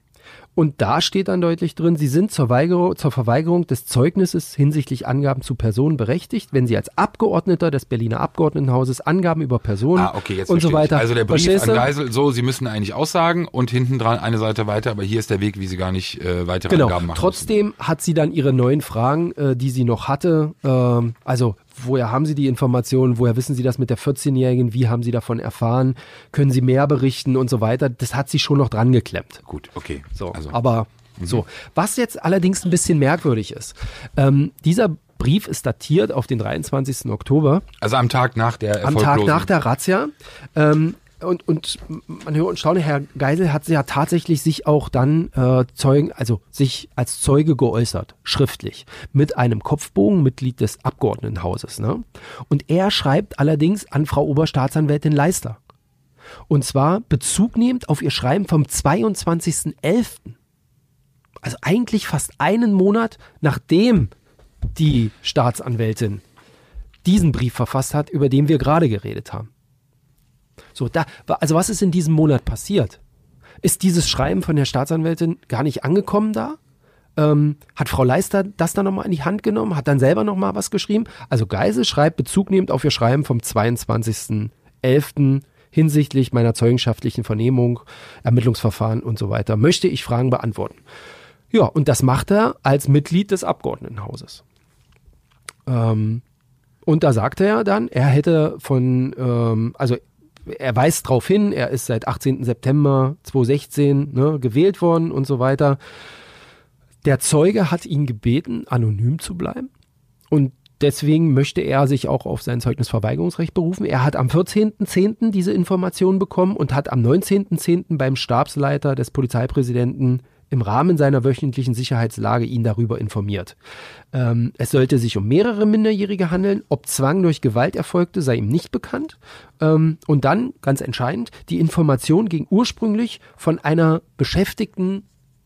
Und da steht dann deutlich drin, Sie sind zur, Weigerung, zur Verweigerung des Zeugnisses hinsichtlich Angaben zu Personen berechtigt, wenn Sie als Abgeordneter des Berliner Abgeordnetenhauses Angaben über Personen ah, okay, jetzt und so weiter. Also der Brief Verstehst an Geisel, so, Sie müssen eigentlich aussagen und hinten dran eine Seite weiter, aber hier ist der Weg, wie Sie gar nicht äh, weitere genau. Angaben machen Trotzdem müssen. hat sie dann ihre neuen Fragen, äh, die sie noch hatte, ähm, also woher haben Sie die Informationen, woher wissen Sie das mit der 14-Jährigen, wie haben Sie davon erfahren, können Sie mehr berichten und so weiter. Das hat sie schon noch dran geklemmt. Gut, okay. So, also. aber mhm. so. Was jetzt allerdings ein bisschen merkwürdig ist, ähm, dieser Brief ist datiert auf den 23. Oktober. Also am Tag nach der Am Tag nach der Razzia. Ähm, und, und man hört und staune, Herr Geisel hat ja tatsächlich sich auch dann äh, Zeugen, also sich als Zeuge geäußert, schriftlich, mit einem Kopfbogen, Mitglied des Abgeordnetenhauses. Ne? Und er schreibt allerdings an Frau Oberstaatsanwältin Leister. Und zwar bezugnehmend auf ihr Schreiben vom 22.11. Also eigentlich fast einen Monat nachdem die Staatsanwältin diesen Brief verfasst hat, über den wir gerade geredet haben. So, da, also was ist in diesem Monat passiert? Ist dieses Schreiben von der Staatsanwältin gar nicht angekommen da? Ähm, hat Frau Leister das dann nochmal in die Hand genommen, hat dann selber nochmal was geschrieben? Also Geisel schreibt Bezug nehmend auf ihr Schreiben vom 22.11. hinsichtlich meiner zeugenschaftlichen Vernehmung, Ermittlungsverfahren und so weiter. Möchte ich Fragen beantworten? Ja, und das macht er als Mitglied des Abgeordnetenhauses. Ähm, und da sagte er dann, er hätte von, ähm, also er weist darauf hin, er ist seit 18. September 2016 ne, gewählt worden und so weiter. Der Zeuge hat ihn gebeten, anonym zu bleiben. Und deswegen möchte er sich auch auf sein Zeugnisverweigerungsrecht berufen. Er hat am 14.10. diese Information bekommen und hat am 19.10. beim Stabsleiter des Polizeipräsidenten im Rahmen seiner wöchentlichen Sicherheitslage ihn darüber informiert. Ähm, es sollte sich um mehrere Minderjährige handeln. Ob Zwang durch Gewalt erfolgte, sei ihm nicht bekannt. Ähm, und dann, ganz entscheidend, die Information ging ursprünglich von einer Beschäftigten,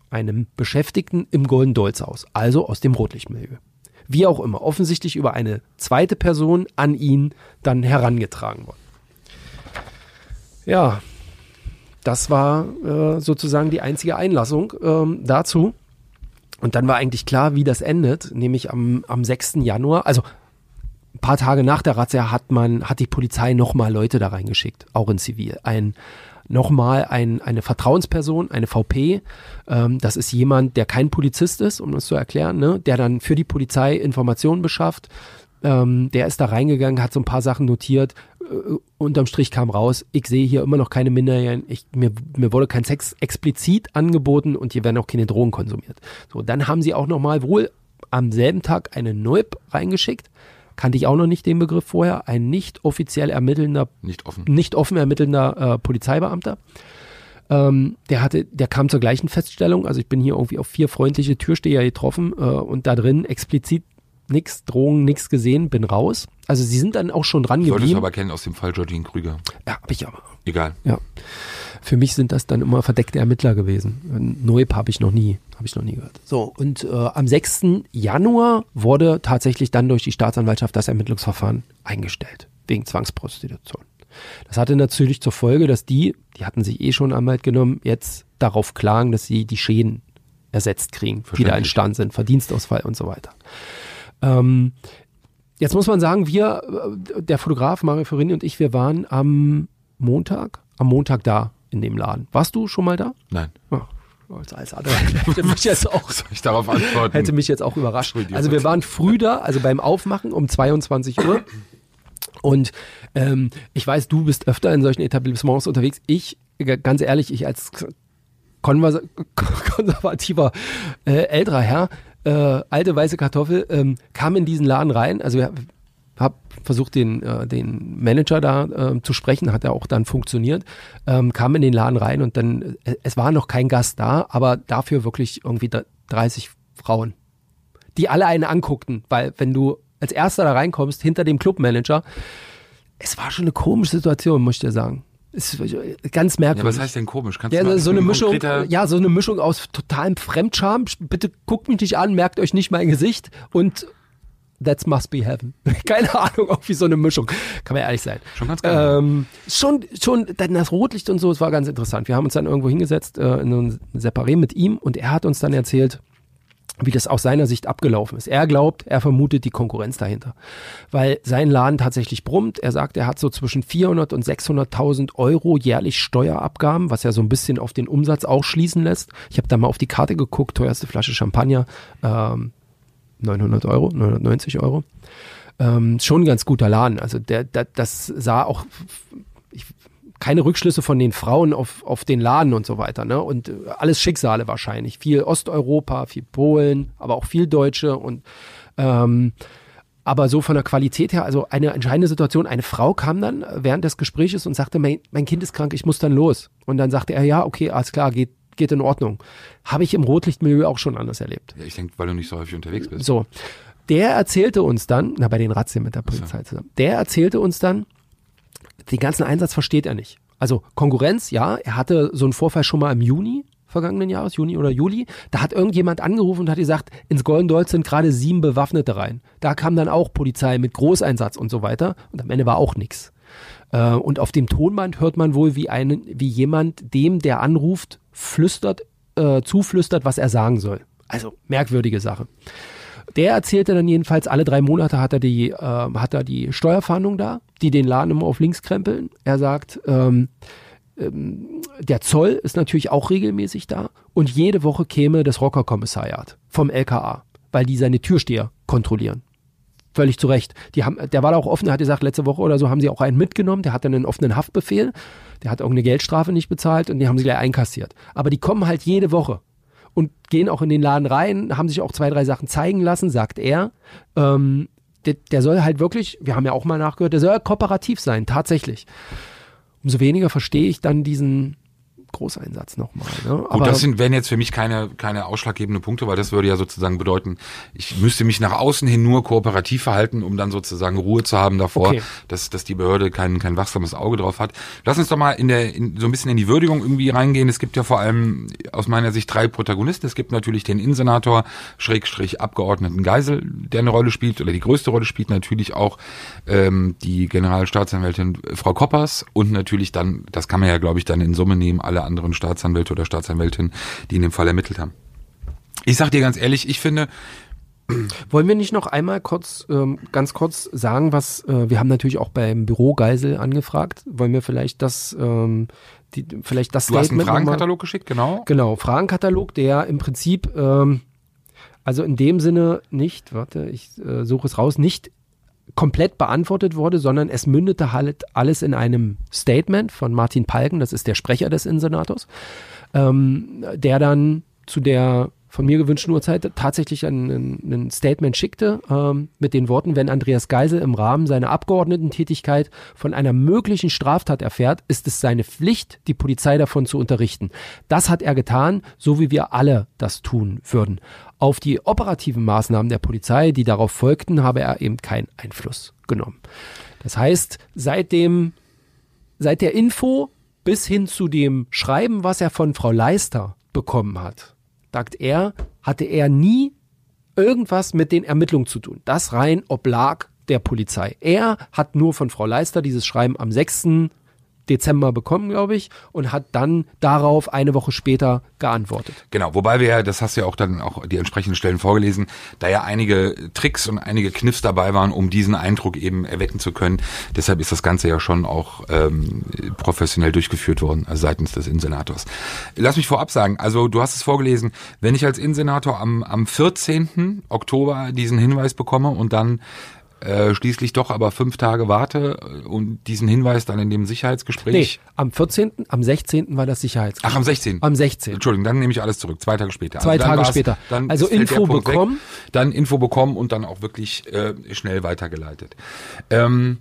einem Beschäftigten im Golden Dolz aus, also aus dem Rotlichtmilieu. Wie auch immer, offensichtlich über eine zweite Person an ihn dann herangetragen worden. Ja, das war äh, sozusagen die einzige Einlassung ähm, dazu. Und dann war eigentlich klar, wie das endet, nämlich am, am 6. Januar, also ein paar Tage nach der Razzia hat man, hat die Polizei nochmal Leute da reingeschickt, auch in Zivil. Ein, nochmal ein, eine Vertrauensperson, eine VP. Ähm, das ist jemand, der kein Polizist ist, um das zu erklären, ne? der dann für die Polizei Informationen beschafft. Ähm, der ist da reingegangen, hat so ein paar Sachen notiert, äh, unterm Strich kam raus, ich sehe hier immer noch keine Minderjährigen, ich, mir, mir wurde kein Sex explizit angeboten und hier werden auch keine Drogen konsumiert. So, dann haben sie auch nochmal wohl am selben Tag eine Neub reingeschickt. Kannte ich auch noch nicht den Begriff vorher. Ein nicht offiziell ermittelnder, nicht offen, nicht offen ermittelnder äh, Polizeibeamter. Ähm, der hatte, der kam zur gleichen Feststellung. Also ich bin hier irgendwie auf vier freundliche Türsteher getroffen äh, und da drin explizit nichts, Drogen, nichts gesehen, bin raus. Also sie sind dann auch schon dran geblieben. Solltest du aber kennen aus dem Fall Georgine Krüger. Ja, hab ich aber. Egal. Ja. Für mich sind das dann immer verdeckte Ermittler gewesen. Neub habe ich noch nie, habe ich noch nie gehört. So, und äh, am 6. Januar wurde tatsächlich dann durch die Staatsanwaltschaft das Ermittlungsverfahren eingestellt, wegen Zwangsprostitution. Das hatte natürlich zur Folge, dass die, die hatten sich eh schon Anwalt genommen, jetzt darauf klagen, dass sie die Schäden ersetzt kriegen, die da entstanden sind, Verdienstausfall und so weiter. Ähm, jetzt muss man sagen, wir, äh, der Fotograf Mario Ferrini und ich, wir waren am Montag, am Montag da in dem Laden. Warst du schon mal da? Nein. Oh, als, als andere hätte mich jetzt auch, Soll ich darauf antworten? hätte mich jetzt auch überrascht. Also wir waren früh da, also beim Aufmachen um 22 Uhr. Und ähm, ich weiß, du bist öfter in solchen Etablissements unterwegs. Ich, ganz ehrlich, ich als konservativer äh, älterer Herr äh, alte weiße Kartoffel, ähm, kam in diesen Laden rein. Also habe versucht, den, äh, den Manager da äh, zu sprechen, hat ja auch dann funktioniert, ähm, kam in den Laden rein und dann, äh, es war noch kein Gast da, aber dafür wirklich irgendwie 30 Frauen, die alle einen anguckten, weil wenn du als erster da reinkommst, hinter dem Clubmanager, es war schon eine komische Situation, muss ich dir sagen. Ist ganz merkwürdig. Ja, was heißt denn komisch? Kannst ja, so eine Mischung, ja, so eine Mischung aus totalem Fremdscham. Bitte guckt mich nicht an, merkt euch nicht mein Gesicht und That must be heaven. Keine Ahnung, auch wie so eine Mischung. Kann man ehrlich sein. Schon ganz geil. Ähm, schon, schon, dann das Rotlicht und so, es war ganz interessant. Wir haben uns dann irgendwo hingesetzt, äh, in ein Separé mit ihm und er hat uns dann erzählt, wie das aus seiner Sicht abgelaufen ist. Er glaubt, er vermutet die Konkurrenz dahinter, weil sein Laden tatsächlich brummt. Er sagt, er hat so zwischen 400 und 600.000 Euro jährlich Steuerabgaben, was ja so ein bisschen auf den Umsatz auch schließen lässt. Ich habe da mal auf die Karte geguckt, teuerste Flasche Champagner, ähm, 900 Euro, 990 Euro. Ähm, schon ein ganz guter Laden. Also der, der, das sah auch keine Rückschlüsse von den Frauen auf, auf den Laden und so weiter. Ne? Und äh, alles Schicksale wahrscheinlich. Viel Osteuropa, viel Polen, aber auch viel Deutsche. Und ähm, aber so von der Qualität her, also eine entscheidende Situation, eine Frau kam dann während des Gesprächs und sagte, mein, mein Kind ist krank, ich muss dann los. Und dann sagte er, ja, okay, alles klar, geht, geht in Ordnung. Habe ich im Rotlichtmilieu auch schon anders erlebt. Ja, ich denke, weil du nicht so häufig unterwegs bist. So. Der erzählte uns dann, na, bei den Razzien mit der Polizei zusammen, der erzählte uns dann, den ganzen Einsatz versteht er nicht. Also Konkurrenz, ja, er hatte so einen Vorfall schon mal im Juni vergangenen Jahres, Juni oder Juli. Da hat irgendjemand angerufen und hat gesagt, ins Golden Dolls sind gerade sieben Bewaffnete rein. Da kam dann auch Polizei mit Großeinsatz und so weiter. Und am Ende war auch nichts. Äh, und auf dem Tonband hört man wohl, wie, einen, wie jemand dem, der anruft, flüstert, äh, zuflüstert, was er sagen soll. Also merkwürdige Sache. Der erzählte dann jedenfalls, alle drei Monate hat er die, äh, hat er die Steuerfahndung da, die den Laden immer auf links krempeln. Er sagt, ähm, ähm, der Zoll ist natürlich auch regelmäßig da und jede Woche käme das Rockerkommissariat vom LKA, weil die seine Türsteher kontrollieren. Völlig zu Recht. Die haben, der war da auch offen, hat gesagt, letzte Woche oder so haben sie auch einen mitgenommen, der hat dann einen offenen Haftbefehl, der hat irgendeine Geldstrafe nicht bezahlt und die haben sie gleich einkassiert. Aber die kommen halt jede Woche und gehen auch in den Laden rein, haben sich auch zwei, drei Sachen zeigen lassen, sagt er. Ähm, der, der soll halt wirklich, wir haben ja auch mal nachgehört, der soll kooperativ sein, tatsächlich. Umso weniger verstehe ich dann diesen Großeinsatz nochmal. Ne? Gut, Aber das sind, wären jetzt für mich keine, keine ausschlaggebende Punkte, weil das würde ja sozusagen bedeuten, ich müsste mich nach außen hin nur kooperativ verhalten, um dann sozusagen Ruhe zu haben davor, okay. dass, dass die Behörde kein, kein wachsames Auge drauf hat. Lass uns doch mal in der, in, so ein bisschen in die Würdigung irgendwie reingehen. Es gibt ja vor allem aus meiner Sicht drei Protagonisten. Es gibt natürlich den Innensenator, Schrägstrich Abgeordneten Geisel, der eine Rolle spielt, oder die größte Rolle spielt natürlich auch ähm, die Generalstaatsanwältin Frau Koppers und natürlich dann, das kann man ja glaube ich dann in Summe nehmen, alle anderen Staatsanwälte oder Staatsanwältinnen, die in dem Fall ermittelt haben. Ich sag dir ganz ehrlich, ich finde, wollen wir nicht noch einmal kurz, ähm, ganz kurz sagen, was äh, wir haben natürlich auch beim Büro Geisel angefragt. Wollen wir vielleicht das, ähm, die, vielleicht das du Statement hast einen Fragenkatalog geschickt, genau? Genau, Fragenkatalog, der im Prinzip, ähm, also in dem Sinne nicht, warte, ich äh, suche es raus, nicht komplett beantwortet wurde, sondern es mündete halt alles in einem Statement von Martin Palken, das ist der Sprecher des Innensenators, ähm, der dann zu der von mir gewünschten Uhrzeit tatsächlich ein, ein, Statement schickte ähm, mit den Worten, wenn Andreas Geisel im Rahmen seiner Abgeordnetentätigkeit von einer möglichen Straftat erfährt, ist es seine Pflicht, die Polizei davon zu unterrichten. Das hat er getan, so wie wir alle das tun würden. Auf die operativen Maßnahmen der Polizei, die darauf folgten, habe er eben keinen Einfluss genommen. Das heißt, seit dem, seit der Info bis hin zu dem Schreiben, was er von Frau Leister bekommen hat, sagt er, hatte er nie irgendwas mit den Ermittlungen zu tun. Das rein oblag der Polizei. Er hat nur von Frau Leister dieses Schreiben am 6. Dezember bekommen, glaube ich, und hat dann darauf eine Woche später geantwortet. Genau, wobei wir ja, das hast du ja auch dann auch die entsprechenden Stellen vorgelesen, da ja einige Tricks und einige Kniffs dabei waren, um diesen Eindruck eben erwecken zu können. Deshalb ist das Ganze ja schon auch ähm, professionell durchgeführt worden, also seitens des Innensenators. Lass mich vorab sagen, also du hast es vorgelesen, wenn ich als Innensenator am, am 14. Oktober diesen Hinweis bekomme und dann äh, schließlich doch aber fünf Tage warte und diesen Hinweis dann in dem Sicherheitsgespräch. Nee, am 14., am 16. war das Sicherheitsgespräch. Ach, am 16. Am 16. Entschuldigung, dann nehme ich alles zurück, zwei Tage später. Zwei also Tage später. Dann also Info bekommen. Weg, dann Info bekommen und dann auch wirklich äh, schnell weitergeleitet. Ähm,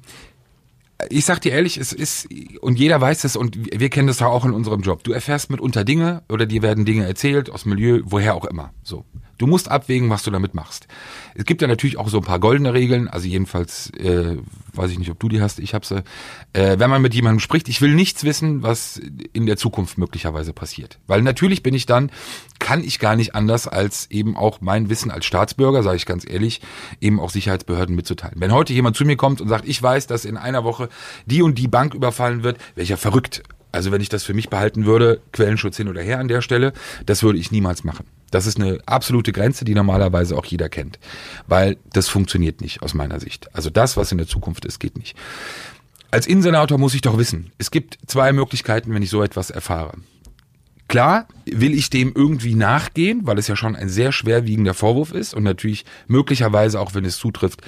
ich sag dir ehrlich, es ist, und jeder weiß es, und wir kennen das auch in unserem Job. Du erfährst mitunter Dinge oder dir werden Dinge erzählt aus Milieu, woher auch immer. So. Du musst abwägen, was du damit machst. Es gibt ja natürlich auch so ein paar goldene Regeln, also jedenfalls, äh, weiß ich nicht, ob du die hast, ich habe sie. Äh, wenn man mit jemandem spricht, ich will nichts wissen, was in der Zukunft möglicherweise passiert. Weil natürlich bin ich dann, kann ich gar nicht anders, als eben auch mein Wissen als Staatsbürger, sage ich ganz ehrlich, eben auch Sicherheitsbehörden mitzuteilen. Wenn heute jemand zu mir kommt und sagt, ich weiß, dass in einer Woche die und die Bank überfallen wird, ich ja verrückt. Also wenn ich das für mich behalten würde, Quellenschutz hin oder her an der Stelle, das würde ich niemals machen. Das ist eine absolute Grenze, die normalerweise auch jeder kennt, weil das funktioniert nicht aus meiner Sicht. Also das, was in der Zukunft ist, geht nicht. Als Innensenator muss ich doch wissen, es gibt zwei Möglichkeiten, wenn ich so etwas erfahre. Klar will ich dem irgendwie nachgehen, weil es ja schon ein sehr schwerwiegender Vorwurf ist und natürlich möglicherweise auch, wenn es zutrifft,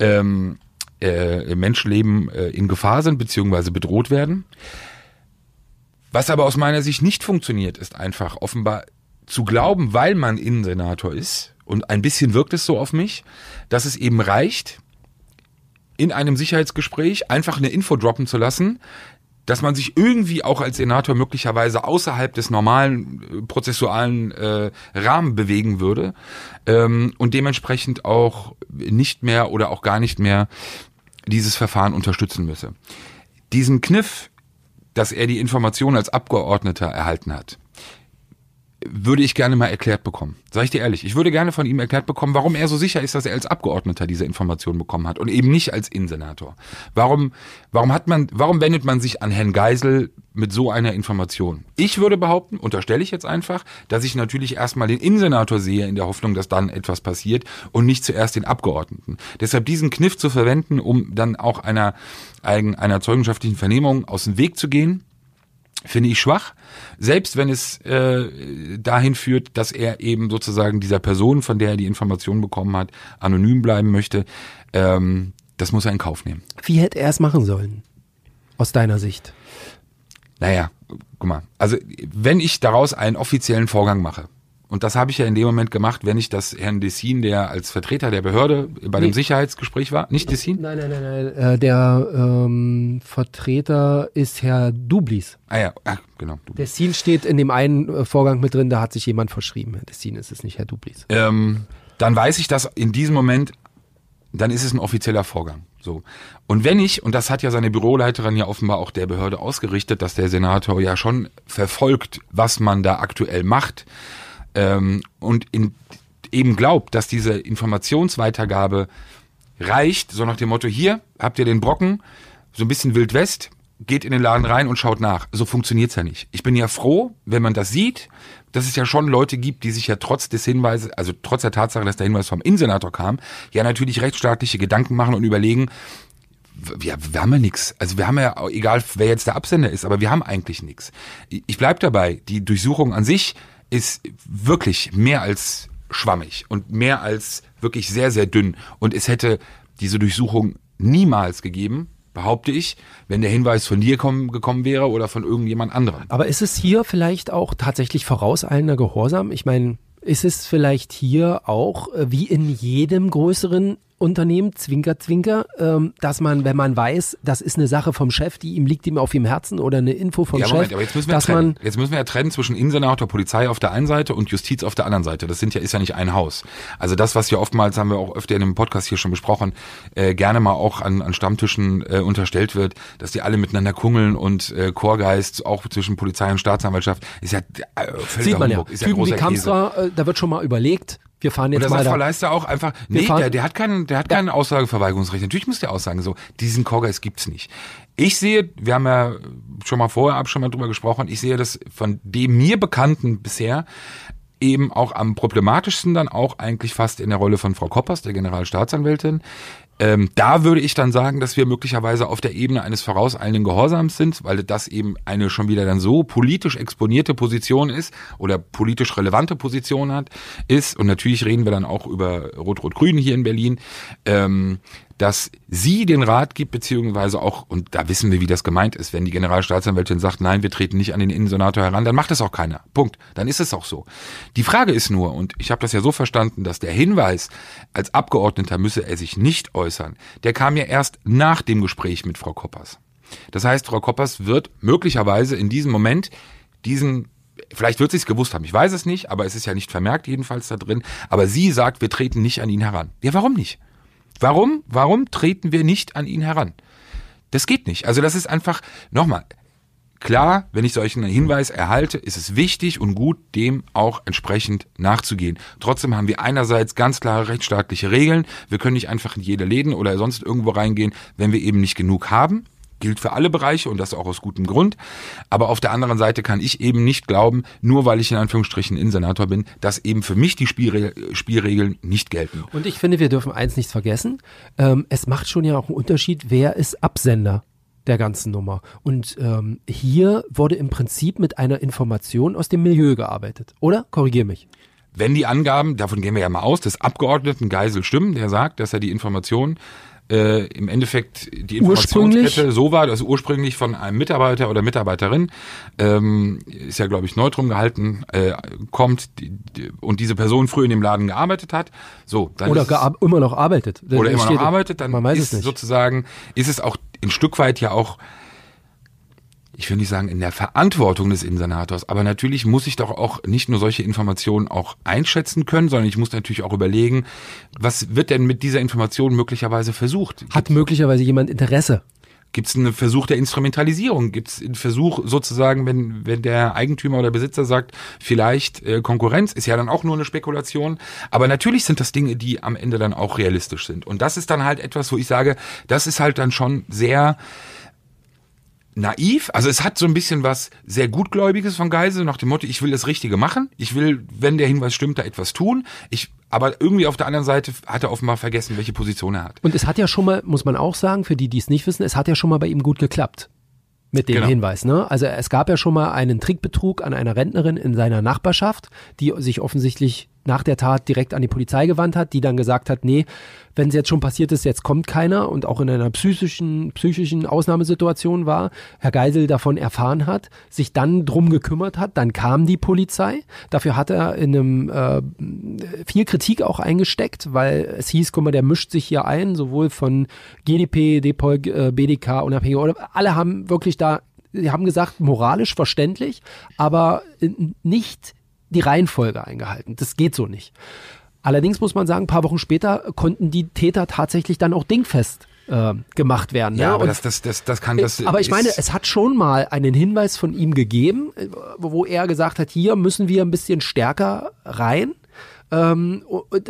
ähm, äh, Menschenleben äh, in Gefahr sind beziehungsweise bedroht werden. Was aber aus meiner Sicht nicht funktioniert, ist einfach offenbar zu glauben, weil man Innensenator ist, und ein bisschen wirkt es so auf mich, dass es eben reicht, in einem Sicherheitsgespräch einfach eine Info droppen zu lassen, dass man sich irgendwie auch als Senator möglicherweise außerhalb des normalen äh, prozessualen äh, Rahmen bewegen würde ähm, und dementsprechend auch nicht mehr oder auch gar nicht mehr dieses Verfahren unterstützen müsse. Diesen Kniff, dass er die Information als Abgeordneter erhalten hat, würde ich gerne mal erklärt bekommen. Sag ich dir ehrlich, ich würde gerne von ihm erklärt bekommen, warum er so sicher ist, dass er als Abgeordneter diese Information bekommen hat und eben nicht als Innensenator. Warum, warum hat man, warum wendet man sich an Herrn Geisel mit so einer Information? Ich würde behaupten, unterstelle ich jetzt einfach, dass ich natürlich erstmal den Innensenator sehe in der Hoffnung, dass dann etwas passiert und nicht zuerst den Abgeordneten. Deshalb diesen Kniff zu verwenden, um dann auch einer, einer zeugenschaftlichen Vernehmung aus dem Weg zu gehen, finde ich schwach, selbst wenn es äh, dahin führt, dass er eben sozusagen dieser Person, von der er die Information bekommen hat, anonym bleiben möchte. Ähm, das muss er in Kauf nehmen. Wie hätte er es machen sollen, aus deiner Sicht? Naja, guck mal, also wenn ich daraus einen offiziellen Vorgang mache, und das habe ich ja in dem Moment gemacht, wenn ich das Herrn Dessin, der als Vertreter der Behörde bei nee. dem Sicherheitsgespräch war, nicht Dessin? Nein, nein, nein, nein. Äh, der ähm, Vertreter ist Herr Dublis. Ah ja, Ach, genau. Dublis. Dessin steht in dem einen äh, Vorgang mit drin, da hat sich jemand verschrieben. Herr Dessin ist es nicht, Herr Dublis. Ähm, dann weiß ich, dass in diesem Moment, dann ist es ein offizieller Vorgang. So. Und wenn ich, und das hat ja seine Büroleiterin ja offenbar auch der Behörde ausgerichtet, dass der Senator ja schon verfolgt, was man da aktuell macht, ähm, und in, eben glaubt, dass diese Informationsweitergabe reicht, so nach dem Motto, hier habt ihr den Brocken, so ein bisschen Wild West, geht in den Laden rein und schaut nach. So funktioniert's ja nicht. Ich bin ja froh, wenn man das sieht, dass es ja schon Leute gibt, die sich ja trotz des Hinweises, also trotz der Tatsache, dass der Hinweis vom Innensenator kam, ja natürlich rechtsstaatliche Gedanken machen und überlegen, wir, wir haben ja nichts. Also wir haben ja, egal wer jetzt der Absender ist, aber wir haben eigentlich nichts. Ich bleib dabei, die Durchsuchung an sich ist wirklich mehr als schwammig und mehr als wirklich sehr, sehr dünn. Und es hätte diese Durchsuchung niemals gegeben, behaupte ich, wenn der Hinweis von dir kommen, gekommen wäre oder von irgendjemand anderem. Aber ist es hier vielleicht auch tatsächlich vorauseilender Gehorsam? Ich meine, ist es vielleicht hier auch äh, wie in jedem größeren Unternehmen, Zwinker, Zwinker, ähm, dass man, wenn man weiß, das ist eine Sache vom Chef, die ihm liegt ihm auf dem Herzen oder eine Info vom ja, Chef, Moment, aber jetzt müssen wir dass trennen. man jetzt müssen wir ja trennen zwischen Innensenator, Polizei auf der einen Seite und Justiz auf der anderen Seite. Das sind ja ist ja nicht ein Haus. Also das, was ja oftmals haben wir auch öfter in dem Podcast hier schon besprochen, äh, gerne mal auch an, an Stammtischen äh, unterstellt wird, dass die alle miteinander kungeln und äh, Chorgeist auch zwischen Polizei und Staatsanwaltschaft ist ja äh, völliger sieht man Humbug, ja. ist ja Typen wie großer Käse. Kamstra, äh, da wird schon mal überlegt, wir fahren jetzt Oder mal sagt da. Frau Leister auch einfach, nee, der, der hat keinen, der hat kein Aussageverweigerungsrecht. Natürlich muss der aussagen, so, diesen Chorgeist gibt's nicht. Ich sehe, wir haben ja schon mal vorher ab schon mal drüber gesprochen, ich sehe das von dem mir Bekannten bisher eben auch am problematischsten dann auch eigentlich fast in der Rolle von Frau Koppers, der Generalstaatsanwältin. Ähm, da würde ich dann sagen, dass wir möglicherweise auf der Ebene eines vorauseilenden Gehorsams sind, weil das eben eine schon wieder dann so politisch exponierte Position ist oder politisch relevante Position hat, ist. Und natürlich reden wir dann auch über Rot-Rot-Grün hier in Berlin. Ähm, dass sie den Rat gibt, beziehungsweise auch, und da wissen wir, wie das gemeint ist, wenn die Generalstaatsanwältin sagt, nein, wir treten nicht an den Innensenator heran, dann macht das auch keiner. Punkt. Dann ist es auch so. Die Frage ist nur, und ich habe das ja so verstanden, dass der Hinweis, als Abgeordneter müsse er sich nicht äußern, der kam ja erst nach dem Gespräch mit Frau Koppers. Das heißt, Frau Koppers wird möglicherweise in diesem Moment diesen Vielleicht wird sie es gewusst haben, ich weiß es nicht, aber es ist ja nicht vermerkt jedenfalls da drin. Aber sie sagt, wir treten nicht an ihn heran. Ja, warum nicht? Warum? Warum treten wir nicht an ihn heran? Das geht nicht. Also das ist einfach, nochmal, klar, wenn ich solchen Hinweis erhalte, ist es wichtig und gut, dem auch entsprechend nachzugehen. Trotzdem haben wir einerseits ganz klare rechtsstaatliche Regeln. Wir können nicht einfach in jede Läden oder sonst irgendwo reingehen, wenn wir eben nicht genug haben. Gilt für alle Bereiche und das auch aus gutem Grund. Aber auf der anderen Seite kann ich eben nicht glauben, nur weil ich in Anführungsstrichen Innensenator bin, dass eben für mich die Spielre Spielregeln nicht gelten. Und ich finde, wir dürfen eins nicht vergessen. Ähm, es macht schon ja auch einen Unterschied, wer ist Absender der ganzen Nummer. Und ähm, hier wurde im Prinzip mit einer Information aus dem Milieu gearbeitet. Oder? Korrigier mich. Wenn die Angaben, davon gehen wir ja mal aus, des Abgeordneten Geisel stimmen, der sagt, dass er die Information äh, im Endeffekt die? Informationskette so war, dass ursprünglich von einem Mitarbeiter oder Mitarbeiterin, ähm, ist ja glaube ich neutrum gehalten, äh, kommt die, die, und diese Person früher in dem Laden gearbeitet hat. So, dann Oder ist immer noch arbeitet. oder immer noch arbeitet, dann man weiß ist es nicht. sozusagen, ist es auch ein Stück weit ja auch, ich will nicht sagen in der Verantwortung des Insernators, aber natürlich muss ich doch auch nicht nur solche Informationen auch einschätzen können, sondern ich muss natürlich auch überlegen, was wird denn mit dieser Information möglicherweise versucht? Hat möglicherweise jemand Interesse? Gibt es einen Versuch der Instrumentalisierung? Gibt es einen Versuch sozusagen, wenn, wenn der Eigentümer oder Besitzer sagt, vielleicht äh, Konkurrenz, ist ja dann auch nur eine Spekulation. Aber natürlich sind das Dinge, die am Ende dann auch realistisch sind. Und das ist dann halt etwas, wo ich sage, das ist halt dann schon sehr naiv. Also es hat so ein bisschen was sehr gutgläubiges von Geisel nach dem Motto, ich will das Richtige machen. Ich will, wenn der Hinweis stimmt, da etwas tun. Ich, aber irgendwie auf der anderen Seite hat er offenbar vergessen, welche Position er hat. Und es hat ja schon mal, muss man auch sagen, für die, die es nicht wissen, es hat ja schon mal bei ihm gut geklappt. Mit dem Genau. Hinweis, ne? Also es gab ja schon mal einen Trickbetrug an einer Rentnerin in seiner Nachbarschaft, die sich offensichtlich nach der Tat direkt an die Polizei gewandt hat, die dann gesagt hat, nee, wenn es jetzt schon passiert ist, jetzt kommt keiner und auch in einer psychischen, psychischen Ausnahmesituation war, Herr Geisel davon erfahren hat, sich dann drum gekümmert hat, dann kam die Polizei. Dafür hat er in einem äh, viel Kritik auch eingesteckt, weil es hieß, guck mal, der mischt sich hier ein, sowohl von GDP, DPOL, äh, BDK, unabhängig, oder alle haben wirklich da, sie haben gesagt, moralisch verständlich, aber nicht die Reihenfolge eingehalten. Das geht so nicht. Allerdings muss man sagen, ein paar Wochen später konnten die Täter tatsächlich dann auch dingfest äh, gemacht werden. Ja, ne? aber das, das, das, das kann das. aber ich meine, es hat schon mal einen Hinweis von ihm gegeben, äh, wo er gesagt hat, hier müssen wir ein bisschen stärker rein, ähm,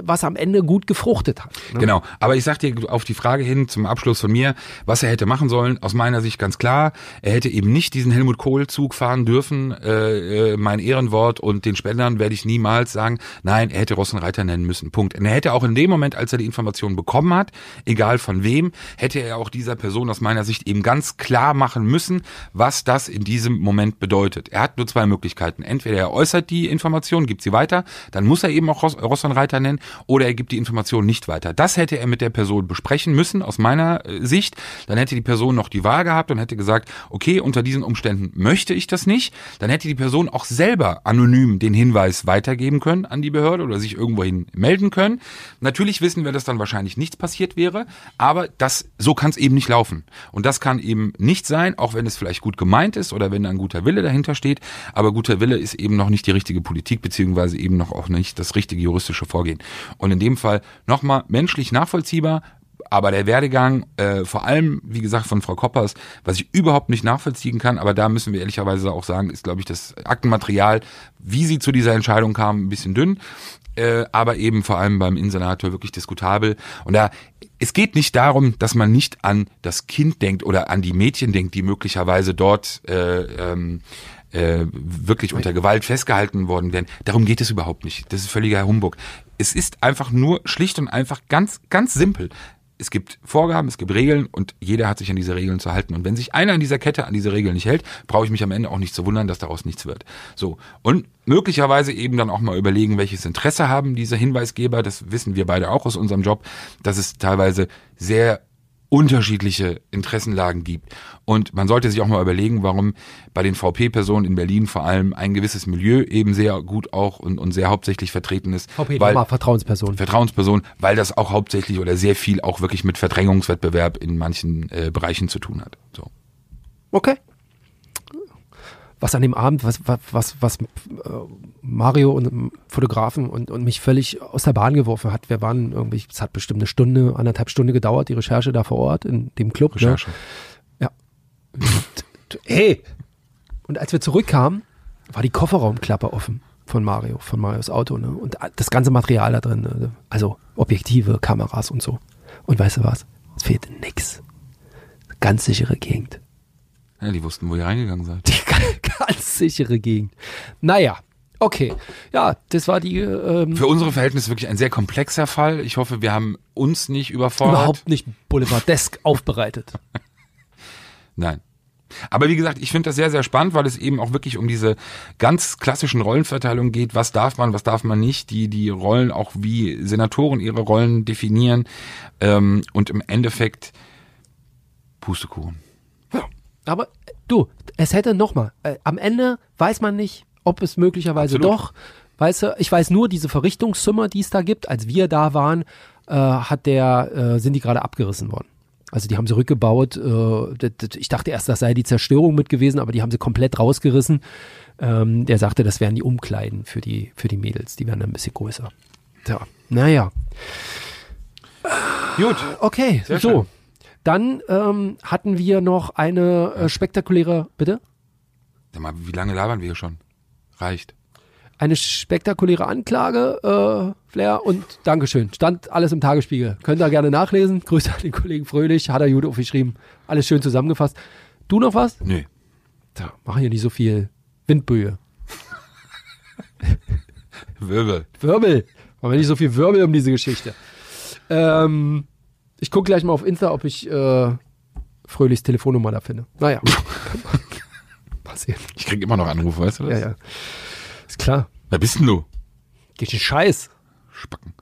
was am Ende gut gefruchtet hat. Ne? Genau, aber ich sag dir auf die Frage hin zum Abschluss von mir, was er hätte machen sollen, aus meiner Sicht ganz klar, er hätte eben nicht diesen Helmut Kohl Zug fahren dürfen, äh, äh, mein Ehrenwort und den Spendern werde ich niemals sagen, nein, er hätte Rossenreiter nennen müssen, Punkt. Und er hätte auch in dem Moment, als er die Information bekommen hat, egal von wem, hätte er auch dieser Person aus meiner Sicht eben ganz klar machen müssen, was das in diesem Moment bedeutet. Er hat nur zwei Möglichkeiten, entweder er äußert die Information, gibt sie weiter, dann muss er eben auch Ross, Rossonreiter nennen, oder er gibt die Information nicht weiter. Das hätte er mit der Person besprechen müssen, aus meiner äh, Sicht. Dann hätte die Person noch die Wahl gehabt und hätte gesagt, okay, unter diesen Umständen möchte ich das nicht. Dann hätte die Person auch selber anonym den Hinweis weitergeben können an die Behörde oder sich irgendwohin melden können. Natürlich wissen wir, dass dann wahrscheinlich nichts passiert wäre, aber das, so kann es eben nicht laufen. Und das kann eben nicht sein, auch wenn es vielleicht gut gemeint ist oder wenn ein guter Wille dahinter steht. Aber guter Wille ist eben noch nicht die richtige Politik, beziehungsweise eben noch auch nicht das richtige juristische Vorgehen. Und in dem Fall nochmal menschlich nachvollziehbar, aber der Werdegang, äh, vor allem, wie gesagt, von Frau Koppers, was ich überhaupt nicht nachvollziehen kann, aber da müssen wir ehrlicherweise auch sagen, ist, glaube ich, das Aktenmaterial, wie sie zu dieser Entscheidung kam, ein bisschen dünn. Äh, aber eben vor allem beim Innensenator wirklich diskutabel. Und da, es geht nicht darum, dass man nicht an das Kind denkt oder an die Mädchen denkt, die möglicherweise dort äh, ähm, äh, wirklich unter Gewalt festgehalten worden wären. Darum geht es überhaupt nicht. Das ist völliger Humbug. Es ist einfach nur schlicht und einfach ganz, ganz simpel. Es gibt Vorgaben, es gibt Regeln und jeder hat sich an diese Regeln zu halten. Und wenn sich einer in dieser Kette an diese Regeln nicht hält, brauche ich mich am Ende auch nicht zu wundern, dass daraus nichts wird. So. Und möglicherweise eben dann auch mal überlegen, welches Interesse haben diese Hinweisgeber. Das wissen wir beide auch aus unserem Job, dass es teilweise sehr unterschiedliche Interessenlagen gibt. Und man sollte sich auch mal überlegen, warum bei den VP-Personen in Berlin vor allem ein gewisses Milieu eben sehr gut auch und, und sehr hauptsächlich vertreten ist. VP weil, nochmal Vertrauensperson. Vertrauensperson, weil das auch hauptsächlich oder sehr viel auch wirklich mit Verdrängungswettbewerb in manchen äh, Bereichen zu tun hat. So. Okay. Was an dem Abend, was, was, was, was äh, Mario und Fotografen und, und mich völlig aus der Bahn geworfen hat. Wir waren irgendwie, es hat bestimmt eine Stunde, anderthalb Stunde gedauert, die Recherche da vor Ort in dem Club. Recherche. Ne? Ja. hey! Und als wir zurückkamen, war die Kofferraumklappe offen von Mario, von Marios Auto, ne? Und das ganze Material da drin, ne? also Objektive, Kameras und so. Und weißt du was? Es fehlte nix. Ganz sichere Gegend. Ja, die wussten, wo ihr reingegangen seid. Die ganz sichere Gegend. Naja, okay. Ja, das war die ähm, Für unsere Verhältnisse wirklich ein sehr komplexer Fall. Ich hoffe, wir haben uns nicht überfordert. überhaupt nicht boulevardesk aufbereitet. Nein. Aber wie gesagt, ich finde das sehr, sehr spannend, weil es eben auch wirklich um diese ganz klassischen Rollenverteilungen geht. Was darf man, was darf man nicht? Die, die Rollen auch wie Senatoren ihre Rollen definieren. Ähm, und im Endeffekt Pustekuchen. Aber du, es hätte nochmal, äh, am Ende weiß man nicht, ob es möglicherweise Absolut. doch, weißt du, ich weiß nur, diese Verrichtungszimmer, die es da gibt, als wir da waren, äh, hat der, äh, sind die gerade abgerissen worden. Also die haben sie rückgebaut. Äh, ich dachte erst, das sei die Zerstörung mit gewesen, aber die haben sie komplett rausgerissen. Ähm, der sagte, das wären die Umkleiden für die, für die Mädels. Die wären dann ein bisschen größer. Tja, naja. Gut. Okay, Sehr so. schön. Dann ähm, hatten wir noch eine äh, spektakuläre, bitte? Sag mal, wie lange labern wir hier schon? Reicht. Eine spektakuläre Anklage, äh, Flair, und Dankeschön. Stand alles im Tagesspiegel. Könnt ihr gerne nachlesen. Grüße an den Kollegen Fröhlich, hat er gut aufgeschrieben. Alles schön zusammengefasst. Du noch was? Nee. Da machen hier nicht so viel Windböe. Wirbel. Wirbel. Machen wir nicht so viel Wirbel um diese Geschichte. Ähm, ich gucke gleich mal auf Insta, ob ich äh, Fröhlichs Telefonnummer da finde. Naja. Passiert. Ich krieg immer noch Anrufe, weißt du das? Ja, ja. Ist klar. Wer bist denn du? Geht den Scheiß. Spacken.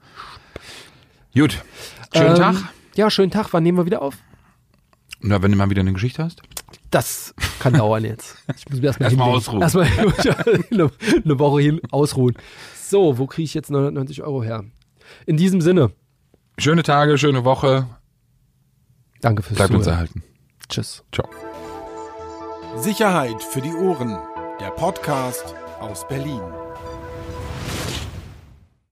Gut. Schönen Ähm, Tag. Ja, schönen Tag. Wann nehmen wir wieder auf? Na, wenn du mal wieder eine Geschichte hast. Das kann dauern jetzt. Ich muss mir erstmal Erstmal ausruhen. Erstmal eine Woche hin ausruhen. So, wo kriege ich jetzt 990 Euro her? In diesem Sinne, Schöne Tage, schöne Woche. danke fürs Bleibt uns Zuhören. erhalten. Tschüss. Ciao. Sicherheit für die Ohren. Der Podcast aus Berlin.